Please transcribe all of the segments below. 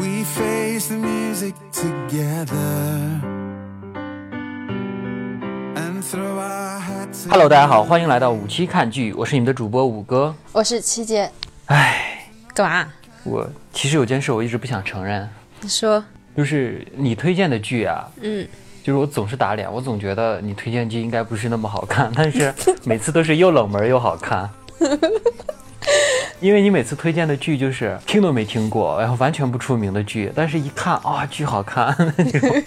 We face the music together. Hello，大家好，欢迎来到五期看剧，我是你们的主播五哥。我是七姐，哎，干嘛？我其实有件事我一直不想承认，你说，就是你推荐的剧啊，嗯，就是我总是打脸，我总觉得你推荐剧应该不是那么好看，但是每次都是又冷门又好看。因为你每次推荐的剧就是听都没听过，然后完全不出名的剧，但是一看啊，剧好看那种。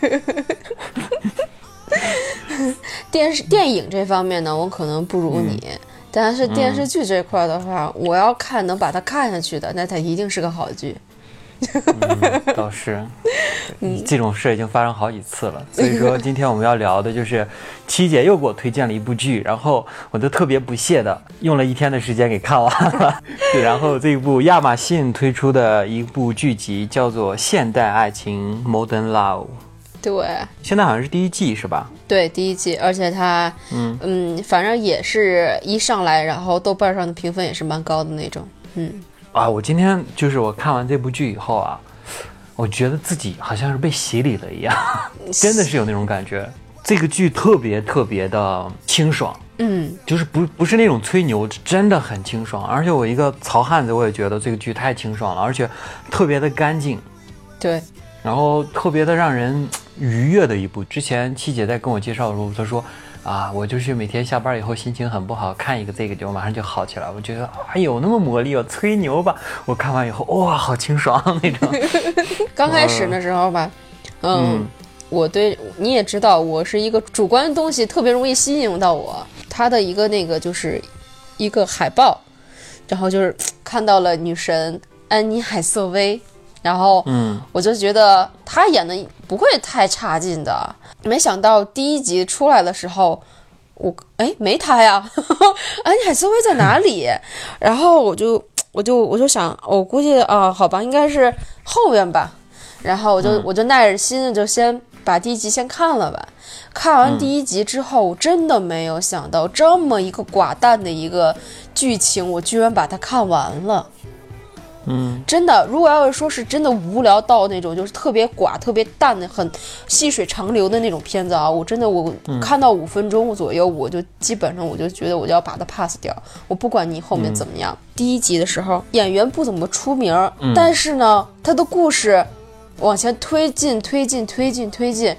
电视电影这方面呢，我可能不如你，但是电视剧这块的话，我要看能把它看下去的，那它一定是个好剧。嗯，倒是，这种事已经发生好几次了。所以说，今天我们要聊的就是七姐又给我推荐了一部剧，然后我就特别不屑的用了一天的时间给看完了。对，然后这一部亚马逊推出的一部剧集叫做《现代爱情 Modern Love》，对现在好像是第一季是吧？对，第一季，而且它，嗯嗯，反正也是一上来，然后豆瓣上的评分也是蛮高的那种。嗯，啊，我今天就是我看完这部剧以后啊，我觉得自己好像是被洗礼了一样，真的是有那种感觉。这个剧特别特别的清爽，嗯，就是不不是那种吹牛，真的很清爽。而且我一个糙汉子，我也觉得这个剧太清爽了，而且特别的干净，对，然后特别的让人愉悦的一部。之前七姐在跟我介绍的时候，她说啊，我就是每天下班以后心情很不好，看一个这个就马上就好起来。我觉得啊，有那么魔力哦，吹牛吧！我看完以后，哇，好清爽那种。刚开始的时候吧，嗯，嗯我对你也知道，我是一个主观的东西特别容易吸引到我。他的一个那个就是一个海报，然后就是看到了女神安妮海瑟薇，然后嗯我就觉得他演的不会太差劲的。没想到第一集出来的时候，我哎没他呀，安妮海瑟薇在哪里？然后我就我就我就想，我估计啊，好吧，应该是后边吧。然后我就、我就耐着心就先把第一集先看了吧。看完第一集之后，我真的没有想到这么一个寡淡的一个剧情，我居然把它看完了。嗯，真的，如果要是说是真的无聊到那种就是特别寡、特别淡的、很细水长流的那种片子啊，我真的我看到五分钟左右，我就基本上我就觉得我就要把它 pass 掉。我不管你后面怎么样。第一集的时候，演员不怎么出名儿，但是呢，他的故事往前推进、推进、推进、推进，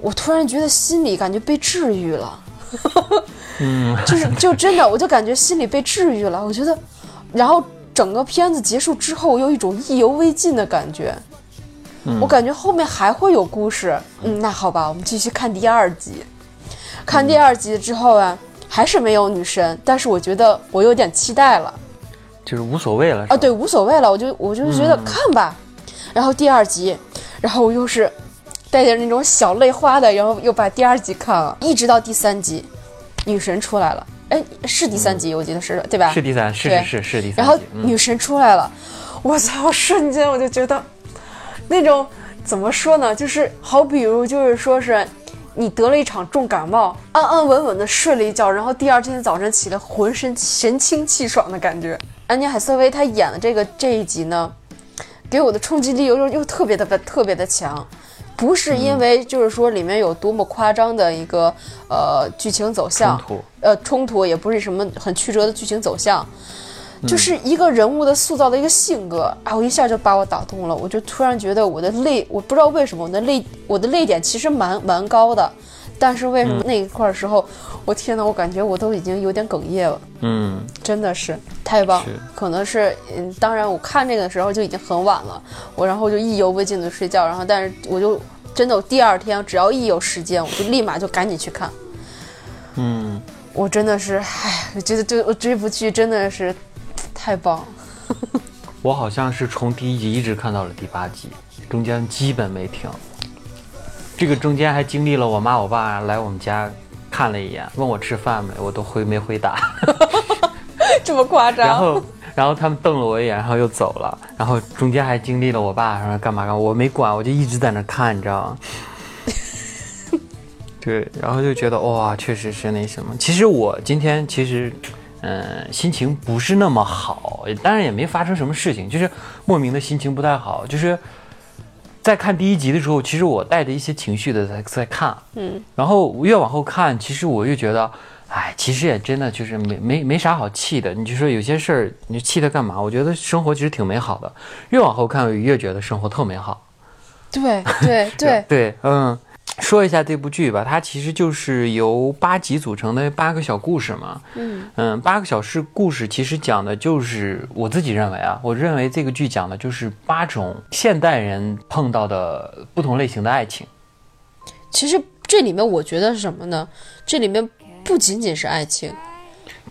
我突然觉得心里感觉被治愈了。嗯，就是就真的，我就感觉心里被治愈了。我觉得，然后整个片子结束之后，我有一种意犹未尽的感觉。我感觉后面还会有故事。嗯，那好吧，我们继续看第二集。看第二集之后啊，还是没有女神，但是我觉得我有点期待了。就是无所谓了。啊，对，无所谓了，我就我就觉得看吧。然后第二集，然后我又是带点那种小泪花的，然后又把第二集看了，一直到第三集，女神出来了。哎，是第三集，我记得是对吧？是第三，是是是是第三然后女神出来了，我操！瞬间我就觉得，那种怎么说呢？就是好比如就是说是你得了一场重感冒，安安稳稳的睡了一觉，然后第二天早晨起来浑身神清气爽的感觉。安妮海瑟薇她演的这个这一集呢，给我的冲击力又又又特别的特别的强。不是因为就是说里面有多么夸张的一个呃剧情走向，冲突。呃冲突，也不是什么很曲折的剧情走向，嗯。就是一个人物的塑造的一个性格啊，我一下就把我打动了，我就突然觉得我的泪，我不知道为什么我的泪，我的泪点其实蛮蛮高的，但是为什嗯么那一块儿时候，我天呐，我感觉我都已经有点哽咽了。嗯，真的是太棒是，可能是嗯，当然我看这个的时候就已经很晚了，我然后就意犹未尽的睡觉，然后但是我就真的我第二天只要一有时间，我就立马就赶紧去看。嗯，我真的是，唉，我觉得这我这部剧真的是太棒了。我好像是从第一集一直看到了第八集，中间基本没停。这个中间还经历了我妈我爸来我们家看了一眼，问我吃饭没，我都回没回答。这么夸张？然后，然后他们瞪了我一眼，然后又走了。然后中间还经历了我爸说干嘛干嘛，我没管，我就一直在那看，你知道吗？对，然后就觉得哇，确实是那什么。其实我今天其实，嗯、心情不是那么好，当然也没发生什么事情，就是莫名的心情不太好，就是在看第一集的时候，其实我带着一些情绪的在在看，嗯，然后越往后看，其实我越觉得，哎，其实也真的就是没没没啥好气的。你就说有些事儿，你气他干嘛？我觉得生活其实挺美好的。越往后看，我越觉得生活特美好。对对对，对，嗯，说一下这部剧吧，它其实就是由八集组成的八个小故事嘛。嗯嗯，八个小事故事其实讲的就是我自己认为啊，我认为这个剧讲的就是八种现代人碰到的不同类型的爱情。其实这里面我觉得是什么呢？这里面不仅仅是爱情，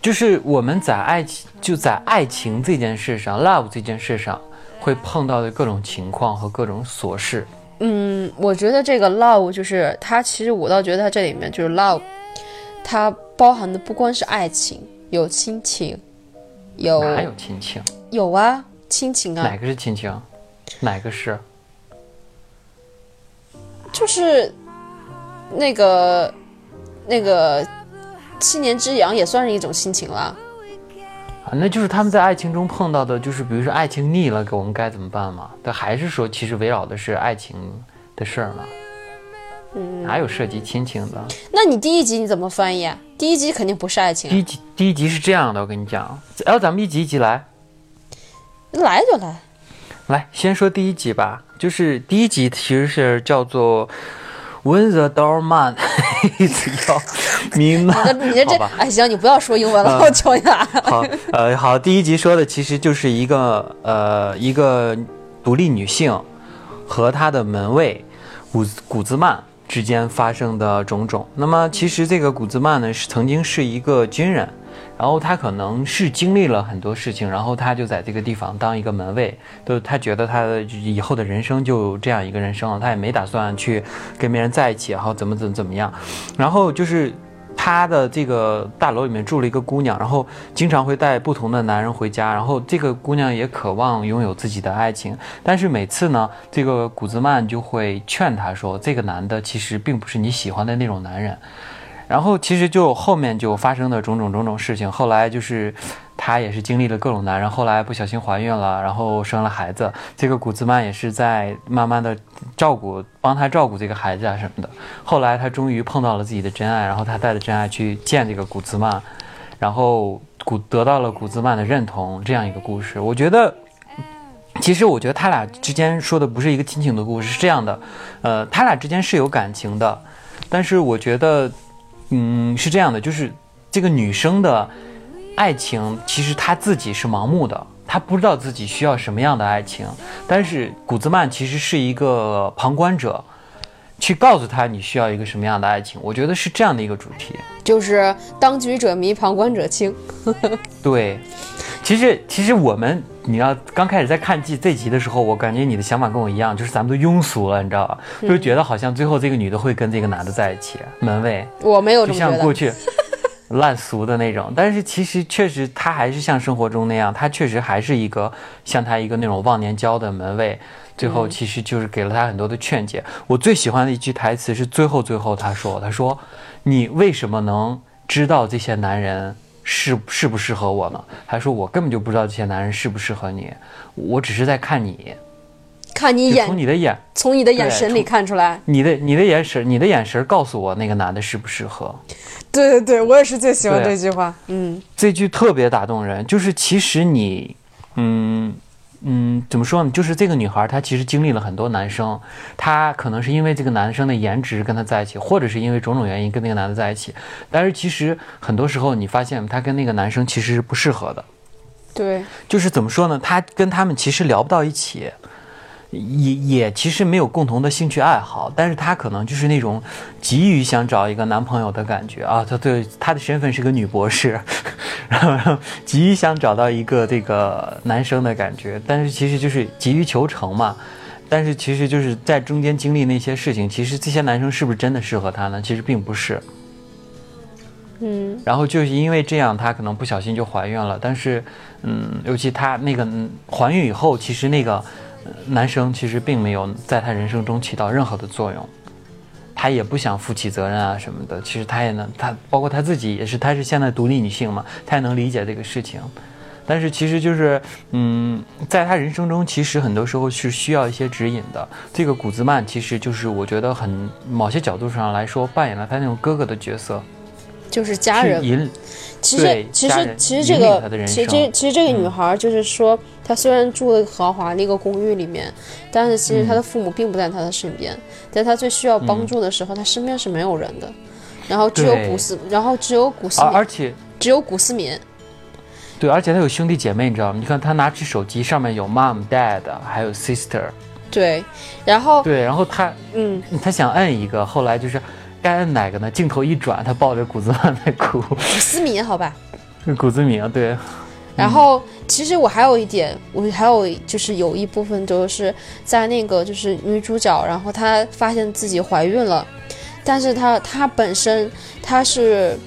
就是我们在爱情就在爱情这件事上，love 这件事上会碰到的各种情况和各种琐事。嗯，我觉得这个 love 就是它，其实我倒觉得它这里面就是 love，它包含的不光是爱情，有亲情，有哪有亲情？有啊，亲情啊哪，个是亲情？哪个是？就是那个那个七年之痒也算是一种亲情啦。啊，那就是他们在爱情中碰到的，就是比如说爱情腻了，给我们该怎么办嘛？但还是说，其实围绕的是爱情的事儿嘛？嗯，哪有涉及亲情的？那你第一集你怎么翻译啊？第一集肯定不是爱情、啊，第一集第一集是这样的，我跟你讲，然后咱们一集一集来，来就来。来先说第一集吧，就是第一集其实是叫做 When the Doorman is your 明 你这你这这行，你不要说英文了，嗯 我求你了。好，呃，好，第一集说的其实就是一个呃一个独立女性和她的门卫古古兹曼之间发生的种种。那么其实这个古兹曼呢是曾经是一个军人，然后他可能是经历了很多事情，然后他就在这个地方当一个门卫，都他觉得他的以后的人生就这样一个人生了，他也没打算去跟别人在一起，然后怎么怎么怎么样，然后就是。他的这个大楼里面住了一个姑娘，然后经常会带不同的男人回家，然后这个姑娘也渴望拥有自己的爱情，但是每次呢，这个古兹曼就会劝她说，这个男的其实并不是你喜欢的那种男人。然后其实就后面就发生的种种种种事情，后来就是她也是经历了各种男人，后来不小心怀孕了，然后生了孩子。这个古兹曼也是在慢慢的照顾，帮她照顾这个孩子啊什么的。后来她终于碰到了自己的真爱，然后她带着真爱去见这个古兹曼，然后古得到了古兹曼的认同，这样一个故事。我觉得。其实我觉得他俩之间说的不是一个亲情的故事，是这样的，呃，他俩之间是有感情的，但是我觉得，嗯，是这样的，就是这个女生的爱情，其实她自己是盲目的，她不知道自己需要什么样的爱情，但是古兹曼其实是一个旁观者，去告诉他你需要一个什么样的爱情，我觉得是这样的一个主题。就是当局者迷，旁观者清。对，其实其实我们你要刚开始在看季这集的时候，我感觉你的想法跟我一样，就是咱们都庸俗了，你知道吧？就是觉得好像最后这个女的会跟这个男的在一起，门卫我没有就这么觉得。像过去烂俗的那种，但是其实确实他还是像生活中那样，他确实还是一个像他一个那种忘年交的门卫。最后其实就是给了他很多的劝解。我最喜欢的一句台词是最后最后他说：“他说你为什么能知道这些男人适适不适合我呢？”他说：“我根本就不知道这些男人适不适合你，我只是在看你，看你眼从，你的眼，从你的眼神里看出来。你的你的眼神，你的眼神告诉我那个男的适不适合。”对对对，我也是最喜欢这句话。嗯，这句特别打动人，就是其实你，嗯嗯，怎么说呢？就是这个女孩，她其实经历了很多男生，她可能是因为这个男生的颜值跟她在一起，或者是因为种种原因跟那个男的在一起。但是其实很多时候，你发现她跟那个男生其实是不适合的。对，就是怎么说呢？她跟他们其实聊不到一起，也也其实没有共同的兴趣爱好，但是她可能就是那种急于想找一个男朋友的感觉啊。她对她的身份是个女博士，然后急于想找到一个这个男生的感觉，但是其实就是急于求成嘛。但是其实就是在中间经历那些事情，其实这些男生是不是真的适合她呢？其实并不是。嗯，然后就是因为这样，她可能不小心就怀孕了。但是，嗯，尤其她那个嗯怀孕以后，其实那个呃男生其实并没有在她人生中起到任何的作用，她也不想负起责任啊什么的。其实她也能，她包括她自己也是，她是现在独立女性嘛，她也能理解这个事情。但是其实就是，嗯，在他人生中，其实很多时候是需要一些指引的。这个古兹曼其实就是我觉得很某些角度上来说，扮演了他那种哥哥的角色，就是家人其实其实其实这个其实这其实这个女孩儿就是说，她虽然住了豪华的一个公寓里面，但是其实她的父母并不在她的身边，在她最需要帮助的时候，她身边是没有人的。然后只有古斯，然后只有古斯敏，而而且只有古斯敏，对，而且她有兄弟姐妹，你知道吗？你看她拿起手机，上面有 mom、dad，还有 sister，对，然后对，然后她嗯，她想摁一个，后来就是该摁哪个呢？镜头一转，他抱着谷子曼在哭，古思敏好吧。古兹敏啊，对，然后其实我还有一点，我还有就是有一部分就是在那个就是女主角，然后她发现自己怀孕了，但是她她本身她是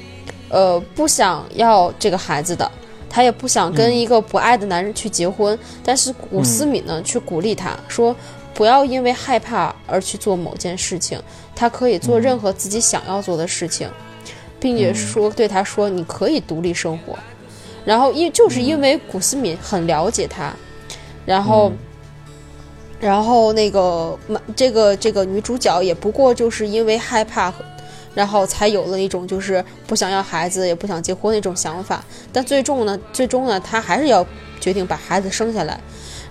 呃不想要这个孩子的，她也不想跟一个不爱的男人去结婚，但是古思敏呢、去鼓励她说。不要因为害怕而去做某件事情，他可以做任何自己想要做的事情，并且说对他说你可以独立生活。然后因就是因为古思敏很了解他，然后，然后那个马这个这个女主角也不过就是因为害怕，然后才有了一种就是不想要孩子也不想结婚那种想法。但最终呢，最终呢，她还是要决定把孩子生下来。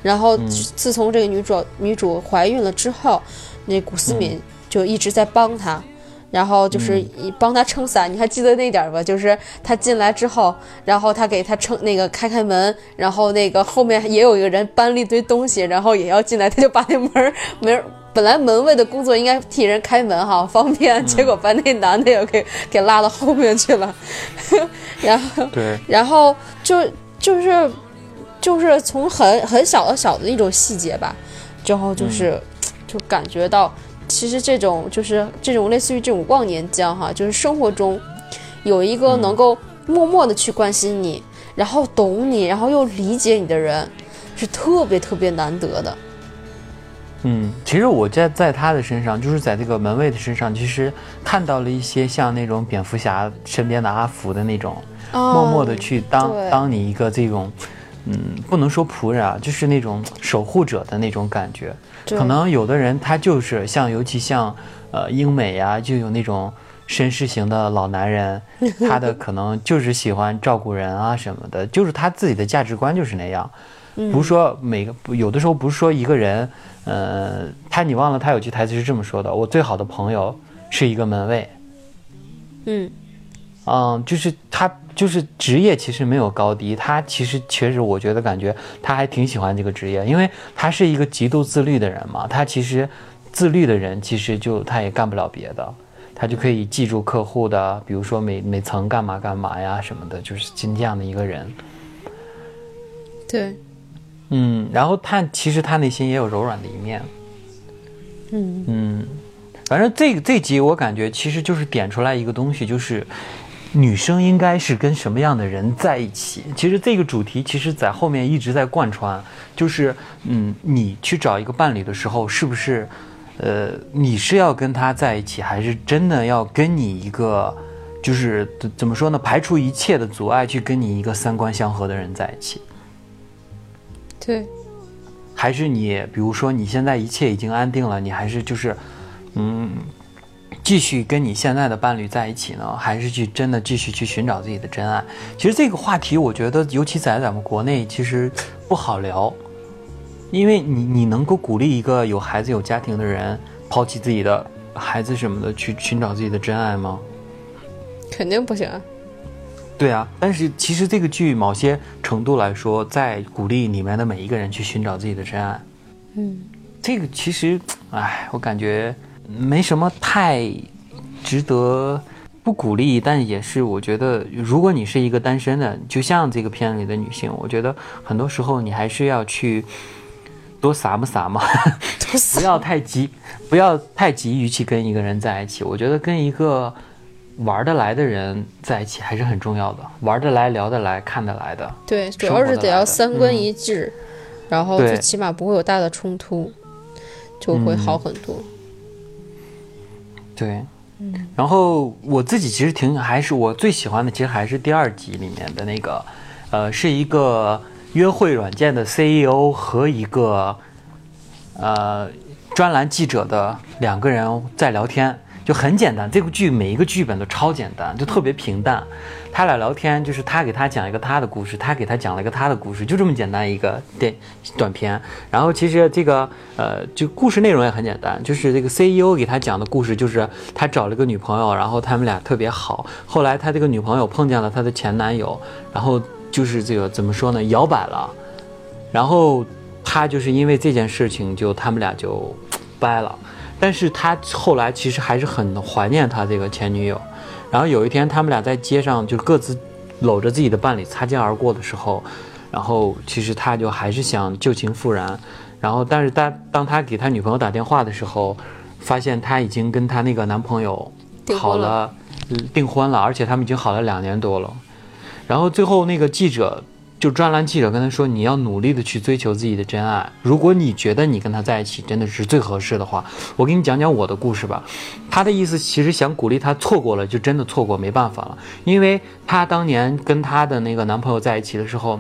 然后自从这个女主女主怀孕了之后，那古思敏就一直在帮她。然后就是以帮他撑伞，你还记得那点儿吧？就是他进来之后，然后他给他撑那个开开门，然后那个后面也有一个人搬了一堆东西，然后也要进来，他就把那门儿门儿本来门卫的工作应该替人开门哈方便，结果把那男的也给给拉到后面去了，然后对，然后就就是就是从很很小的小的一种细节吧，之后就是、就感觉到。其实这种就是这种类似于这种忘年交哈，就是生活中有一个能够默默的去关心你，然后懂你，然后又理解你的人，是特别特别难得的。嗯，其实我在在他的身上，就是在这个门卫的身上，其实看到了一些像那种蝙蝠侠身边的阿福的那种，默默的去当对当你一个这种，嗯，不能说仆人啊，就是那种守护者的那种感觉。对可能有的人他就是像，尤其像呃英美呀、就有那种绅士型的老男人，他的可能就是喜欢照顾人啊什么的，就是他自己的价值观就是那样。不是说每个有的时候不是说一个人，呃，他你忘了他有句台词是这么说的：我最好的朋友是一个门卫。嗯，嗯，就是他就是职业其实没有高低，他其实确实我觉得感觉他还挺喜欢这个职业，因为他是一个极度自律的人嘛。他其实自律的人其实就他也干不了别的，他就可以记住客户的，比如说每每层干嘛干嘛呀什么的，就是这样的一个人。对，嗯，然后他其实他内心也有柔软的一面。嗯嗯，反正这这集我感觉其实就是点出来一个东西，就是女生应该是跟什么样的人在一起。其实这个主题其实在后面一直在贯穿，就是嗯，你去找一个伴侣的时候，是不是呃你是要跟他在一起，还是真的要跟你一个就是怎怎么说呢，排除一切的阻碍去跟你一个三观相合的人在一起？对，还是你，比如说你现在一切已经安定了，你还是就是，嗯，继续跟你现在的伴侣在一起呢，还是去真的继续去寻找自己的真爱？其实这个话题，我觉得尤其在咱们国内，其实不好聊，因为你你能够鼓励一个有孩子有家庭的人抛弃自己的孩子什么的去寻找自己的真爱吗？肯定不行啊。对啊，但是其实这个剧某些程度来说，在鼓励里面的每一个人去寻找自己的真爱。嗯，这个其实，哎，我感觉没什么太值得不鼓励，但也是我觉得，如果你是一个单身的，就像这个片里的女性，我觉得很多时候你还是要去多撒嘛撒嘛，不要太急，不要太急于去跟一个人在一起。我觉得跟一个玩得来的人在一起还是很重要的，玩得来、聊得来、看得来的。对，主要是得要三观嗯一致，然后对最起码不会有大的冲突，就会嗯好很多。对，然后我自己其实挺还是我最喜欢的，其实还是第二集里面的那个，呃，是一个约会软件的 CEO 和一个呃专栏记者的两个人在聊天，就很简单。这部剧每一个剧本都超简单，就特别平淡。他俩聊天，就是他给他讲一个他的故事，他给他讲了一个他的故事，就这么简单一个电短片。然后其实这个呃，就故事内容也很简单，就是这个 CEO 给他讲的故事，就是他找了个女朋友，然后他们俩特别好。后来他这个女朋友碰见了他的前男友，然后就是这个怎么说呢，摇摆了。然后他就是因为这件事情，就他们俩就掰了。但是他后来其实还是很怀念他这个前女友。然后有一天，他们俩在街上就各自搂着自己的伴侣擦肩而过的时候，然后其实他就还是想旧情复燃。然后，但是当当他给他女朋友打电话的时候，发现他已经跟他那个男朋友好了订婚了，而且他们已经好了两年多了。然后最后那个记者就专栏记者跟他说：“你要努力的去追求自己的真爱。如果你觉得你跟他在一起真的是最合适的话，我给你讲讲我的故事吧。”他的意思其实想鼓励他，错过了就真的错过，没办法了，因为他当年跟他的那个男朋友在一起的时候。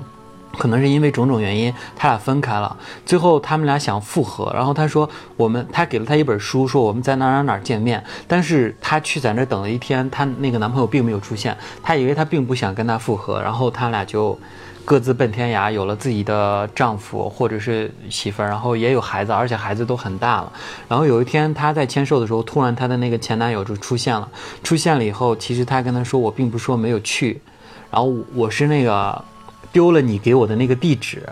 可能是因为种种原因，他俩分开了。最后他们俩想复合，然后他说我们，他给了他一本书，说我们在哪哪哪见面。但是他去在那等了一天，他那个男朋友并没有出现，他以为他并不想跟他复合，然后他俩就各自奔天涯，有了自己的丈夫或者是媳妇儿，然后也有孩子，而且孩子都很大了。然后有一天她在签售的时候，突然她的那个前男友就出现了，出现了以后，其实她跟他说，我并不是说没有去，然后我是那个丢了你给我的那个地址，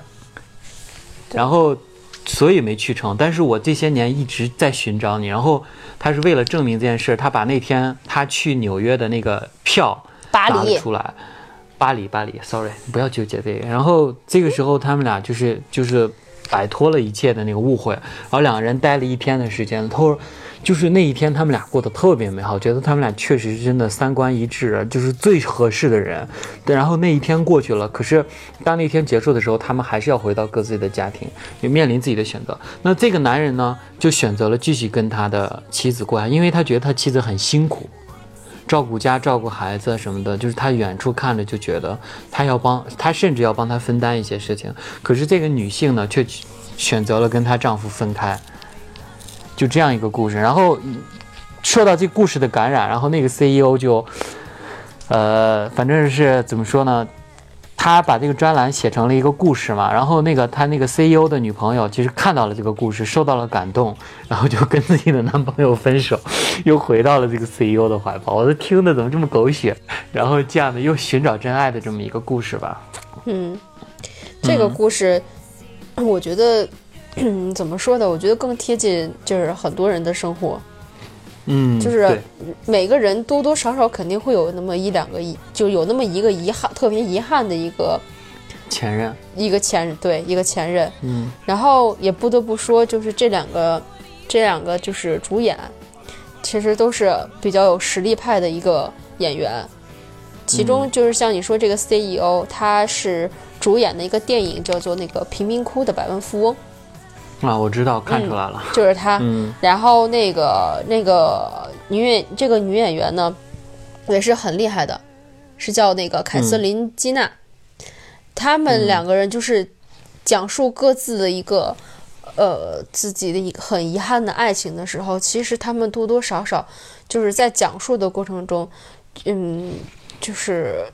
然后所以没去成。但是我这些年一直在寻找你，然后他是为了证明这件事，他把那天他去纽约的那个票拿了出来。巴黎，巴黎，sorry，不要纠结这个。然后这个时候，他们俩就是就是摆脱了一切的那个误会，然后两个人待了一天的时间。他说，就是那一天，他们俩过得特别美好，觉得他们俩确实是真的三观一致，就是最合适的人。然后那一天过去了，可是当那天结束的时候，他们还是要回到各自的家庭，就面临自己的选择。那这个男人呢，就选择了继续跟他的妻子过，因为他觉得他妻子很辛苦。照顾家、照顾孩子什么的，就是他远处看着就觉得他要帮他，甚至要帮他分担一些事情。可是这个女性呢，却选择了跟她丈夫分开，就这样一个故事。然后受到这故事的感染，然后那个 CEO 就，呃，反正是怎么说呢？他把这个专栏写成了一个故事嘛，然后那个他那个 CEO 的女朋友其实看到了这个故事，受到了感动，然后就跟自己的男朋友分手，又回到了这个 CEO 的怀抱。我都听的怎么这么狗血？然后这样的又寻找真爱的这么一个故事吧。嗯，这个故事，我觉得，怎么说呢？我觉得更贴近就是很多人的生活，嗯，就是每个人多多少少肯定会有那么一两个遗，就有那么一个遗憾，特别遗憾的一个前任，一个前任，对，一个前任。嗯。然后也不得不说，就是这两个，这两个就是主演，其实都是比较有实力派的一个演员。其中就是像你说这个 CEO，他是主演的一个电影，叫做那个《贫民窟的百万富翁》，啊，我知道，看出来了。就是他。嗯然后那个那个女演这个女演员呢，也是很厉害的，是叫那个凯瑟琳·基娜。他们两个人就是讲述各自的一个呃自己的一个很遗憾的爱情的时候，其实他们多多少少就是在讲述的过程中，嗯，就是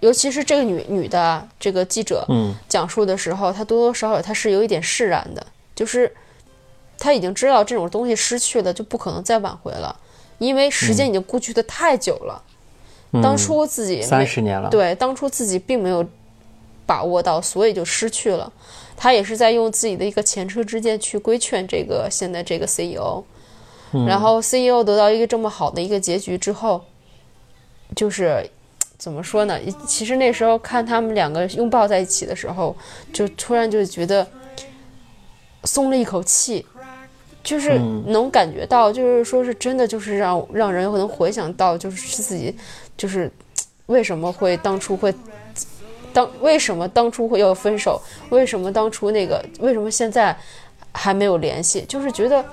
尤其是这个女女的啊这个记者，嗯讲述的时候，她多多少少她是有一点释然的，就是他已经知道这种东西失去了就不可能再挽回了，因为时间已经过去的太久了。嗯，当初自己三十年了。对当初自己并没有把握到，所以就失去了。他也是在用自己的一个前车之鉴去规劝这个现在这个 CEO，、然嗯后 CEO 得到一个这么好的一个结局之后，就是怎么说呢？其实那时候看他们两个拥抱在一起的时候，就突然就觉得松了一口气，就是嗯能感觉到，就是说是真的，就是让让人能回想到，就是自己就是为什么会当初会当为什么当初会要分手，为什么当初那个为什么现在还没有联系，就是觉得。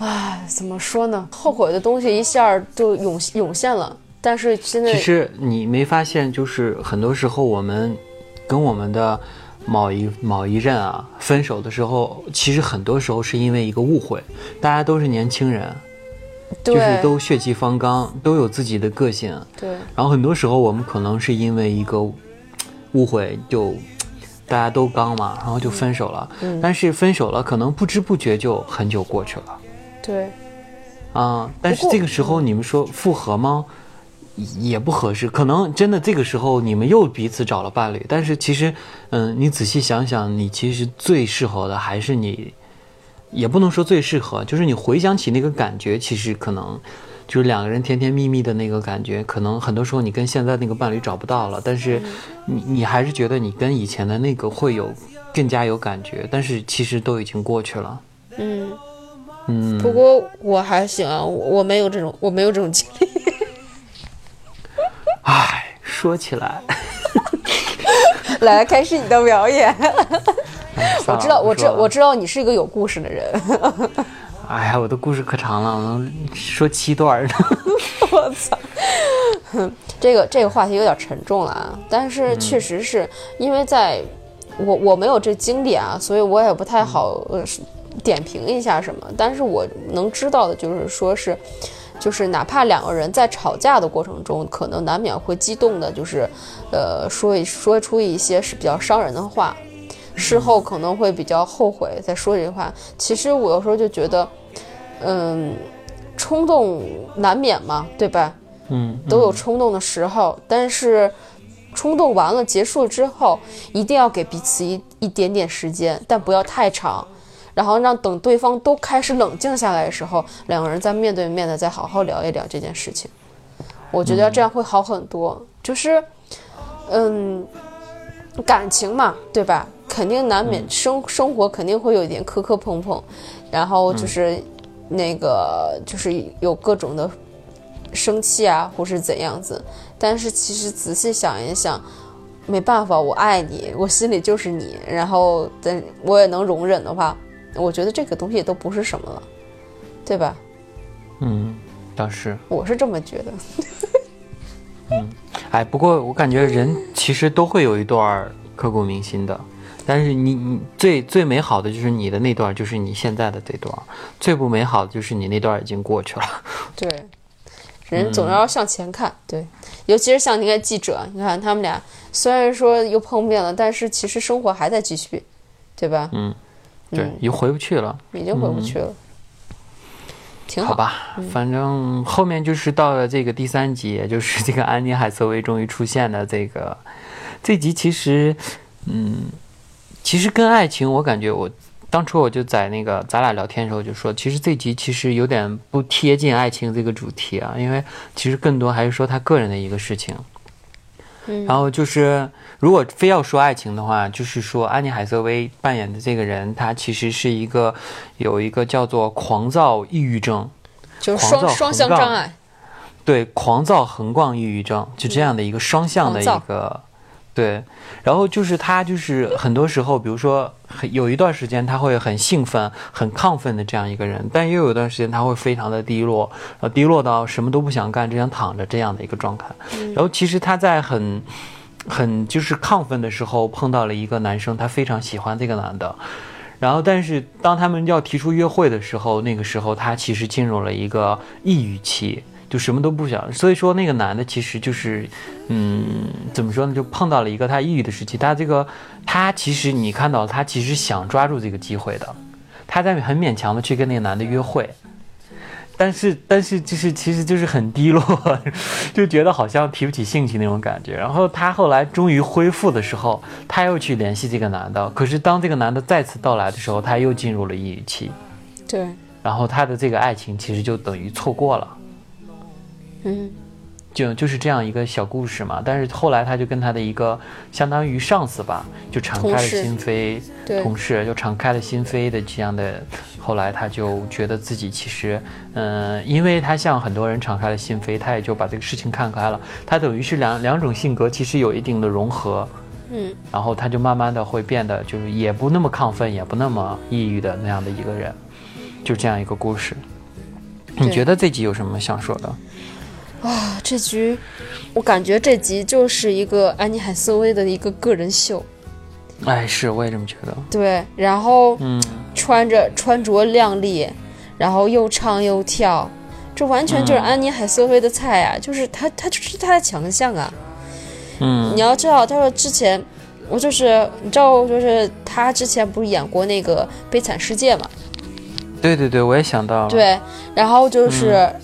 唉，怎么说呢？后悔的东西一下就涌涌现了，但是现在其实你没发现，就是很多时候我们跟我们的某一某一任啊分手的时候，其实很多时候是因为一个误会。大家都是年轻人，就是都血气方刚，都有自己的个性。对然后很多时候我们可能是因为一个误会就。大家都刚嘛，然后就分手了。嗯但是分手了，可能不知不觉就很久过去了。对啊，但是这个时候你们说复合吗？也不合适，可能真的这个时候你们又彼此找了伴侣，但是其实，嗯，你仔细想想，你其实最适合的还是你，也不能说最适合，就是你回想起那个感觉，其实可能就是两个人甜甜蜜蜜的那个感觉，可能很多时候你跟现在那个伴侣找不到了，但是你你还是觉得你跟以前的那个会有更加有感觉，但是其实都已经过去了，嗯。嗯，不过我还行啊，我我没有这种，我没有这种经历。唉，说起来。来，开始你的表演。我知道，我知我知道你是一个有故事的人。哎呀，我的故事可长了，我能说七段儿呢。我操！这个这个话题有点沉重了啊，但是确实是因为在我我没有这经历啊，所以我也不太好呃点评一下什么。但是我能知道的就是说是，就是哪怕两个人在吵架的过程中，可能难免会激动的，就是呃说一说出一些是比较伤人的话。事后可能会比较后悔再说这句话。其实我有时候就觉得，嗯，冲动难免嘛，对吧？嗯，都有冲动的时候，但是冲动完了结束之后，一定要给彼此一一点点时间，但不要太长，然后让等对方都开始冷静下来的时候，两个人再面对面的再好好聊一聊这件事情。我觉得这样会好很多。就是，嗯，感情嘛，对吧？肯定难免生生活肯定会有一点磕磕碰碰，然后就是那个就是有各种的生气啊，或是怎样子。但是其实仔细想一想，没办法，我爱你，我心里就是你。然后等我也能容忍的话，我觉得这个东西都不是什么了，对吧？嗯，倒是。我是这么觉得。嗯哎，不过我感觉人其实都会有一段刻骨铭心的，但是你你最最美好的就是你的那段，就是你现在的这段；最不美好的就是你那段已经过去了。对，人总要向前看。对，尤其是像那个记者，你看他们俩虽然说又碰面了，但是其实生活还在继续，对吧？嗯，对，已经回不去了。已经回不去了，挺好吧，反正后面就是到了这个第三集，也就是这个安妮海瑟薇终于出现的这个这集，其实，嗯，其实跟爱情，我感觉我当初我就在那个咱俩聊天的时候就说，其实这集其实有点不贴近爱情这个主题啊，因为其实更多还是说他个人的一个事情。嗯然后就是，如果非要说爱情的话，就是说安妮海瑟薇扮演的这个人，她其实是一个有一个叫做狂躁抑郁症，就是双双向障碍。对，狂躁横逛抑郁症，就这样的一个双向的一个，对。然后就是他就是很多时候，比如说有一段时间他会很兴奋、很亢奋的这样一个人，但又有一段时间他会非常的低落，呃低落到什么都不想干，只想躺着这样的一个状态。然后其实他在很很就是亢奋的时候碰到了一个男生，他非常喜欢这个男的。然后，但是当他们要提出约会的时候，那个时候他其实进入了一个抑郁期，就什么都不想。所以说，那个男的其实就是，嗯，怎么说呢？就碰到了一个他抑郁的时期。他这个，他其实你看到他其实想抓住这个机会的，他在很勉强的去跟那个男的约会。但是，但是就是，其实就是很低落，就觉得好像提不起兴趣那种感觉。然后他后来终于恢复的时候，他又去联系这个男的。可是当这个男的再次到来的时候，他又进入了抑郁期。对，然后他的这个爱情其实就等于错过了，嗯，就就是这样一个小故事嘛。但是后来他就跟他的一个相当于上司吧，就敞开了心扉，对同事就敞开了心扉的这样的。后来他就觉得自己其实，嗯、因为他向很多人敞开了心扉，他也就把这个事情看开了。他等于是两两种性格其实有一定的融合，嗯，然后他就慢慢的会变得就是也不那么亢奋，也不那么抑郁的那样的一个人，就这样一个故事。你觉得这集有什么想说的？啊，这局我感觉这集就是一个安妮海瑟薇的一个个人秀。哎，是，我也这么觉得。对，然后嗯，穿着穿着靓丽，然后又唱又跳，这完全就是嗯安妮海瑟薇的菜啊！就是她，她就是她的强项啊！嗯你要知道，她说之前我就是你知道，就是她之前不是演过那个《悲惨世界》嘛？对对对，我也想到了。，对，然后就是，嗯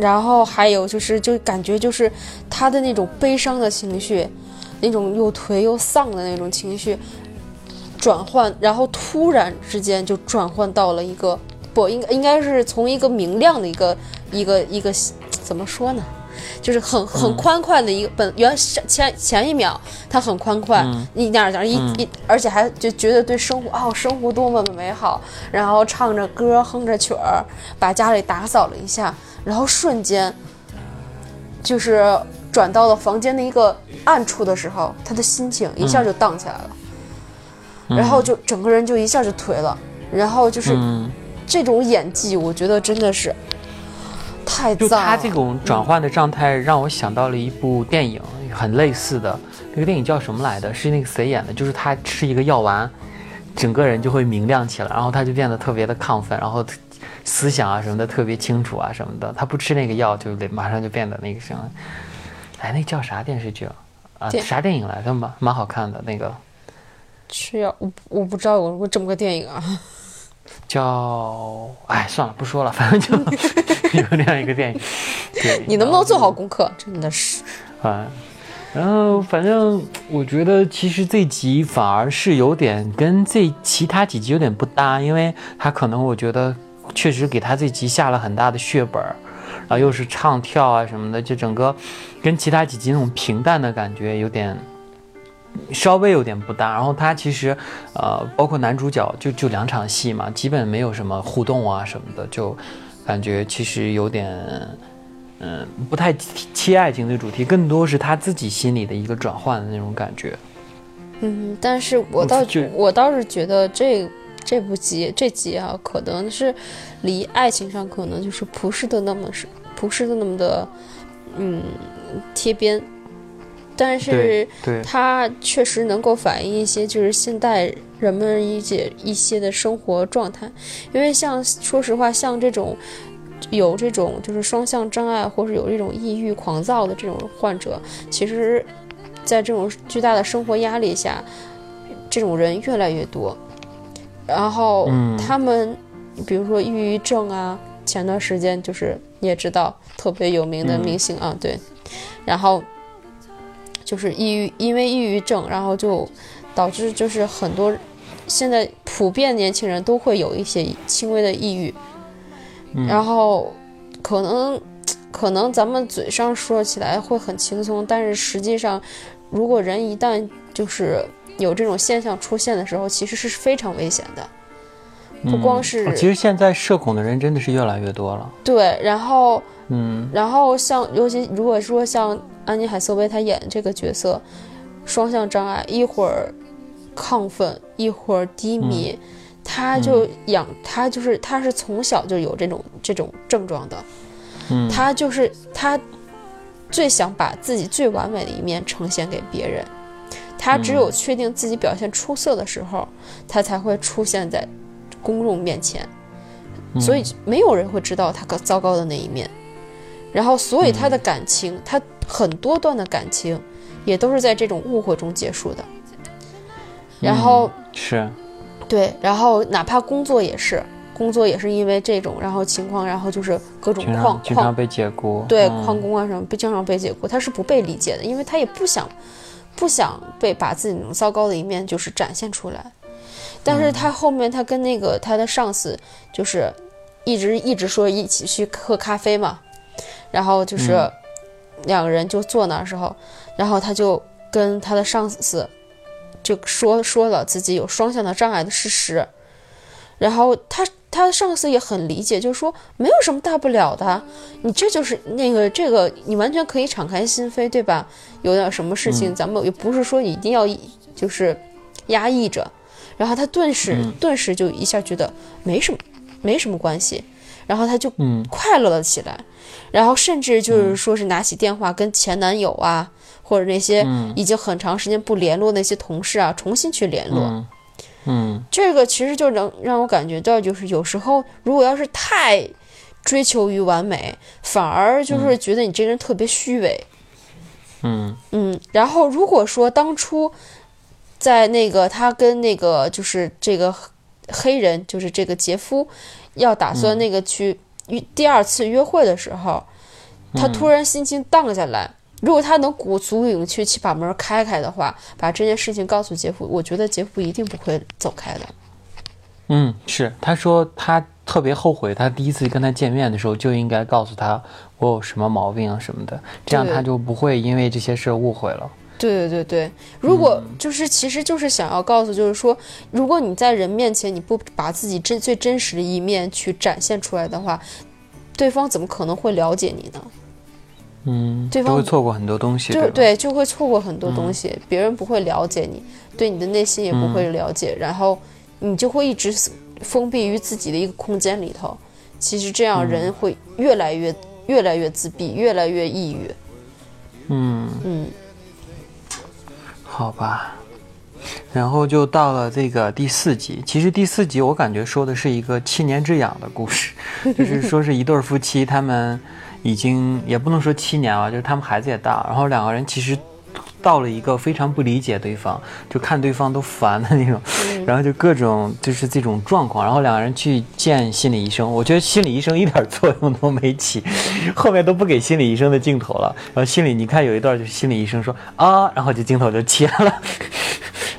然后还有就是，就感觉就是他的那种悲伤的情绪，那种又颓又丧的那种情绪转换，然后突然之间就转换到了一个不应该应该是从一个明亮的一个一个一个怎么说呢？就是很很欢快的一个本原前前一秒他很欢快，嗯一点儿点儿一嗯一，而且还就觉得对生活哦生活多么的美好，然后唱着歌哼着曲儿，把家里打扫了一下，然后瞬间就是转到了房间的一个暗处的时候，他的心情一下就荡起来了，然后就整个人就一下就颓了，然后就是嗯，这种演技，我觉得真的是太就赞了。他这种转换的状态，让我想到了一部电影，很类似的。那个电影叫什么来的？是那个谁演的？就是他吃一个药丸，整个人就会明亮起来，然后他就变得特别的亢奋，然后思想啊什么的特别清楚啊什么的。他不吃那个药，就得马上就变得那个什么。哎，那叫啥电视剧啊？啊，啥电影来着？蛮蛮好看的那个，吃药我我不知道有过这么个电影啊。叫哎算了不说了，反正就有那样一个电影。对，你能不能做好功课？真的是，啊，然后反正我觉得其实这集反而是有点跟这其他几集有点不搭，因为他可能我觉得确实给他这集下了很大的血本儿，然后又是唱跳啊什么的，就整个跟其他几集那种平淡的感觉有点。稍微有点不搭，然后他其实，呃，包括男主角就就两场戏嘛，基本没有什么互动啊什么的，就感觉其实有点，嗯，不太切爱情的主题，更多是他自己心里的一个转换的那种感觉。嗯，但是我倒就我倒是觉得这这部集这集啊，可能是离爱情上可能就是不是的那么是不是的那么的嗯贴边，但是它确实能够反映一些就是现代人们理解一些的生活状态，因为像说实话，像这种有这种就是双向障碍或者有这种抑郁狂躁的这种患者，其实在这种巨大的生活压力下，这种人越来越多。然后嗯。他们，比如说抑郁症啊，前段时间就是你也知道特别有名的嗯明星啊，对，然后就是抑郁，因为抑郁症，然后就导致就是很多现在普遍年轻人都会有一些轻微的抑郁，嗯。然后可能可能咱们嘴上说起来会很轻松，但是实际上，如果人一旦就是有这种现象出现的时候，其实是非常危险的。不光是嗯哦其实现在社恐的人真的是越来越多了。对，然后嗯。然后像尤其如果说像安妮海瑟薇她演这个角色，双向障碍，一会儿亢奋，一会儿低迷，她就养她就是她是从小就有这种这种症状的，嗯，她就是她最想把自己最完美的一面呈现给别人，她只有确定自己表现出色的时候，他才会出现在公众面前。所以没有人会知道他糟糕的那一面。然后，所以他的感情，他很多段的感情，也都是在这种误会中结束的。然后，是对，然后哪怕工作也是，工作也是因为这种，然后情况，然后就是各种经旷旷，被解雇。对，嗯旷工啊什么，被经常被解雇，他是不被理解的，因为他也不想，不想被把自己那种糟糕的一面就是展现出来。但是他后面他跟那个他的上司就是一直一直说一起去喝咖啡嘛，然后就是嗯。两个人就坐那儿时候，然后他就跟他的上司就说说了自己有双向的障碍的事实，然后他他的上司也很理解，就说没有什么大不了的，你这就是那个这个你完全可以敞开心扉，对吧？有点什么事情，咱们也不是说一定要就是压抑着。然后他顿时、嗯。顿时就一下觉得没什么没什么关系，然后他就嗯。快乐了起来，然后甚至就是说是拿起电话跟前男友啊，或者那些嗯。已经很长时间不联络那些同事啊，重新去联络。嗯嗯这个其实就能让我感觉到，就是有时候如果要是太追求于完美，反而就是觉得你这个人特别虚伪。嗯嗯，然后如果说当初在那个他跟那个就是这个黑人，就是这个杰夫，要打算那个去约第二次约会的时候，他突然心情荡下来。如果他能鼓足勇气去把门开开的话，把这件事情告诉杰夫，我觉得杰夫一定不会走开的。嗯，是，他说他特别后悔，他第一次跟他见面的时候就应该告诉他我有什么毛病啊什么的，这样他就不会因为这些事儿误会了。对对对对，如果就是其实就是想要告诉，就是说，如果你在人面前你不把自己真最真实的一面去展现出来的话，对方怎么可能会了解你呢？嗯，对方就会错过很多东西，就对，就会错过很多东西，别人不会了解你，对你的内心也不会了解，然后你就会一直封闭于自己的一个空间里头。其实这样人会越来越越来越自闭，越来越抑郁。嗯，嗯好吧。然后就到了这个第四集，其实第四集我感觉说的是一个七年之痒的故事，就是说是一对夫妻，他们已经也不能说七年了，就是他们孩子也大，然后两个人其实到了一个非常不理解对方，就看对方都烦的那种，然后就各种就是这种状况，然后两个人去见心理医生，我觉得心理医生一点作用都没起，后面都不给心理医生的镜头了，然后心理你看有一段就是心理医生说啊，然后就镜头就切了。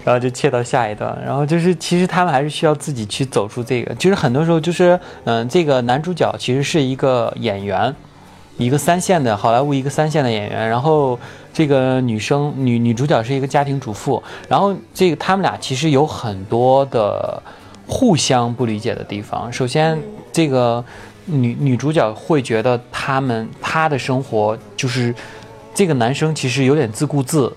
然后就切到下一段，然后就是其实他们还是需要自己去走出这个，就是很多时候就是嗯、这个男主角其实是一个演员，一个三线的好莱坞一个三线的演员，然后这个女生女女主角是一个家庭主妇，然后这个他们俩其实有很多的互相不理解的地方。首先，这个女女主角会觉得他们她的生活就是这个男生其实有点自顾自，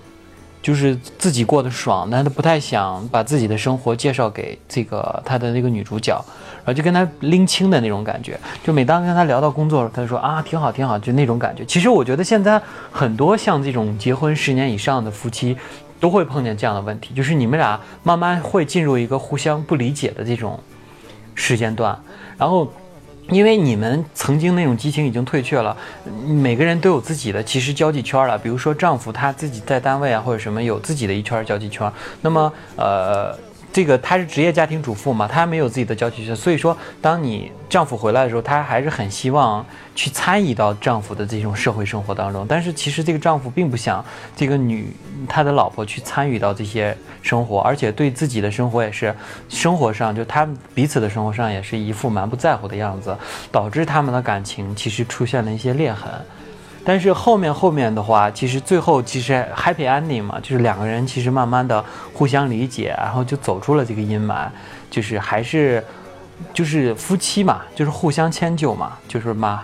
就是自己过得爽，但他不太想把自己的生活介绍给这个他的那个女主角，然后就跟他拎清的那种感觉。就每当跟他聊到工作，他就说啊挺好挺好，就那种感觉。其实我觉得现在很多像这种结婚十年以上的夫妻，都会碰见这样的问题，就是你们俩慢慢会进入一个互相不理解的这种时间段，然后。因为你们曾经那种激情已经退却了，每个人都有自己的其实交际圈了。比如说丈夫他自己在单位啊或者什么有自己的一圈交际圈，那么呃。这个她是职业家庭主妇嘛，她没有自己的交际圈，所以说，当你丈夫回来的时候，她还是很希望去参与到丈夫的这种社会生活当中。但是其实这个丈夫并不想这个女他的老婆去参与到这些生活，而且对自己的生活也是生活上就他彼此的生活上也是一副蛮不在乎的样子，导致他们的感情其实出现了一些裂痕。但是后面后面的话，其实最后其实 happy ending 嘛，就是两个人其实慢慢的互相理解，然后就走出了这个阴霾，就是还是就是夫妻嘛，就是互相迁就嘛，就是嘛，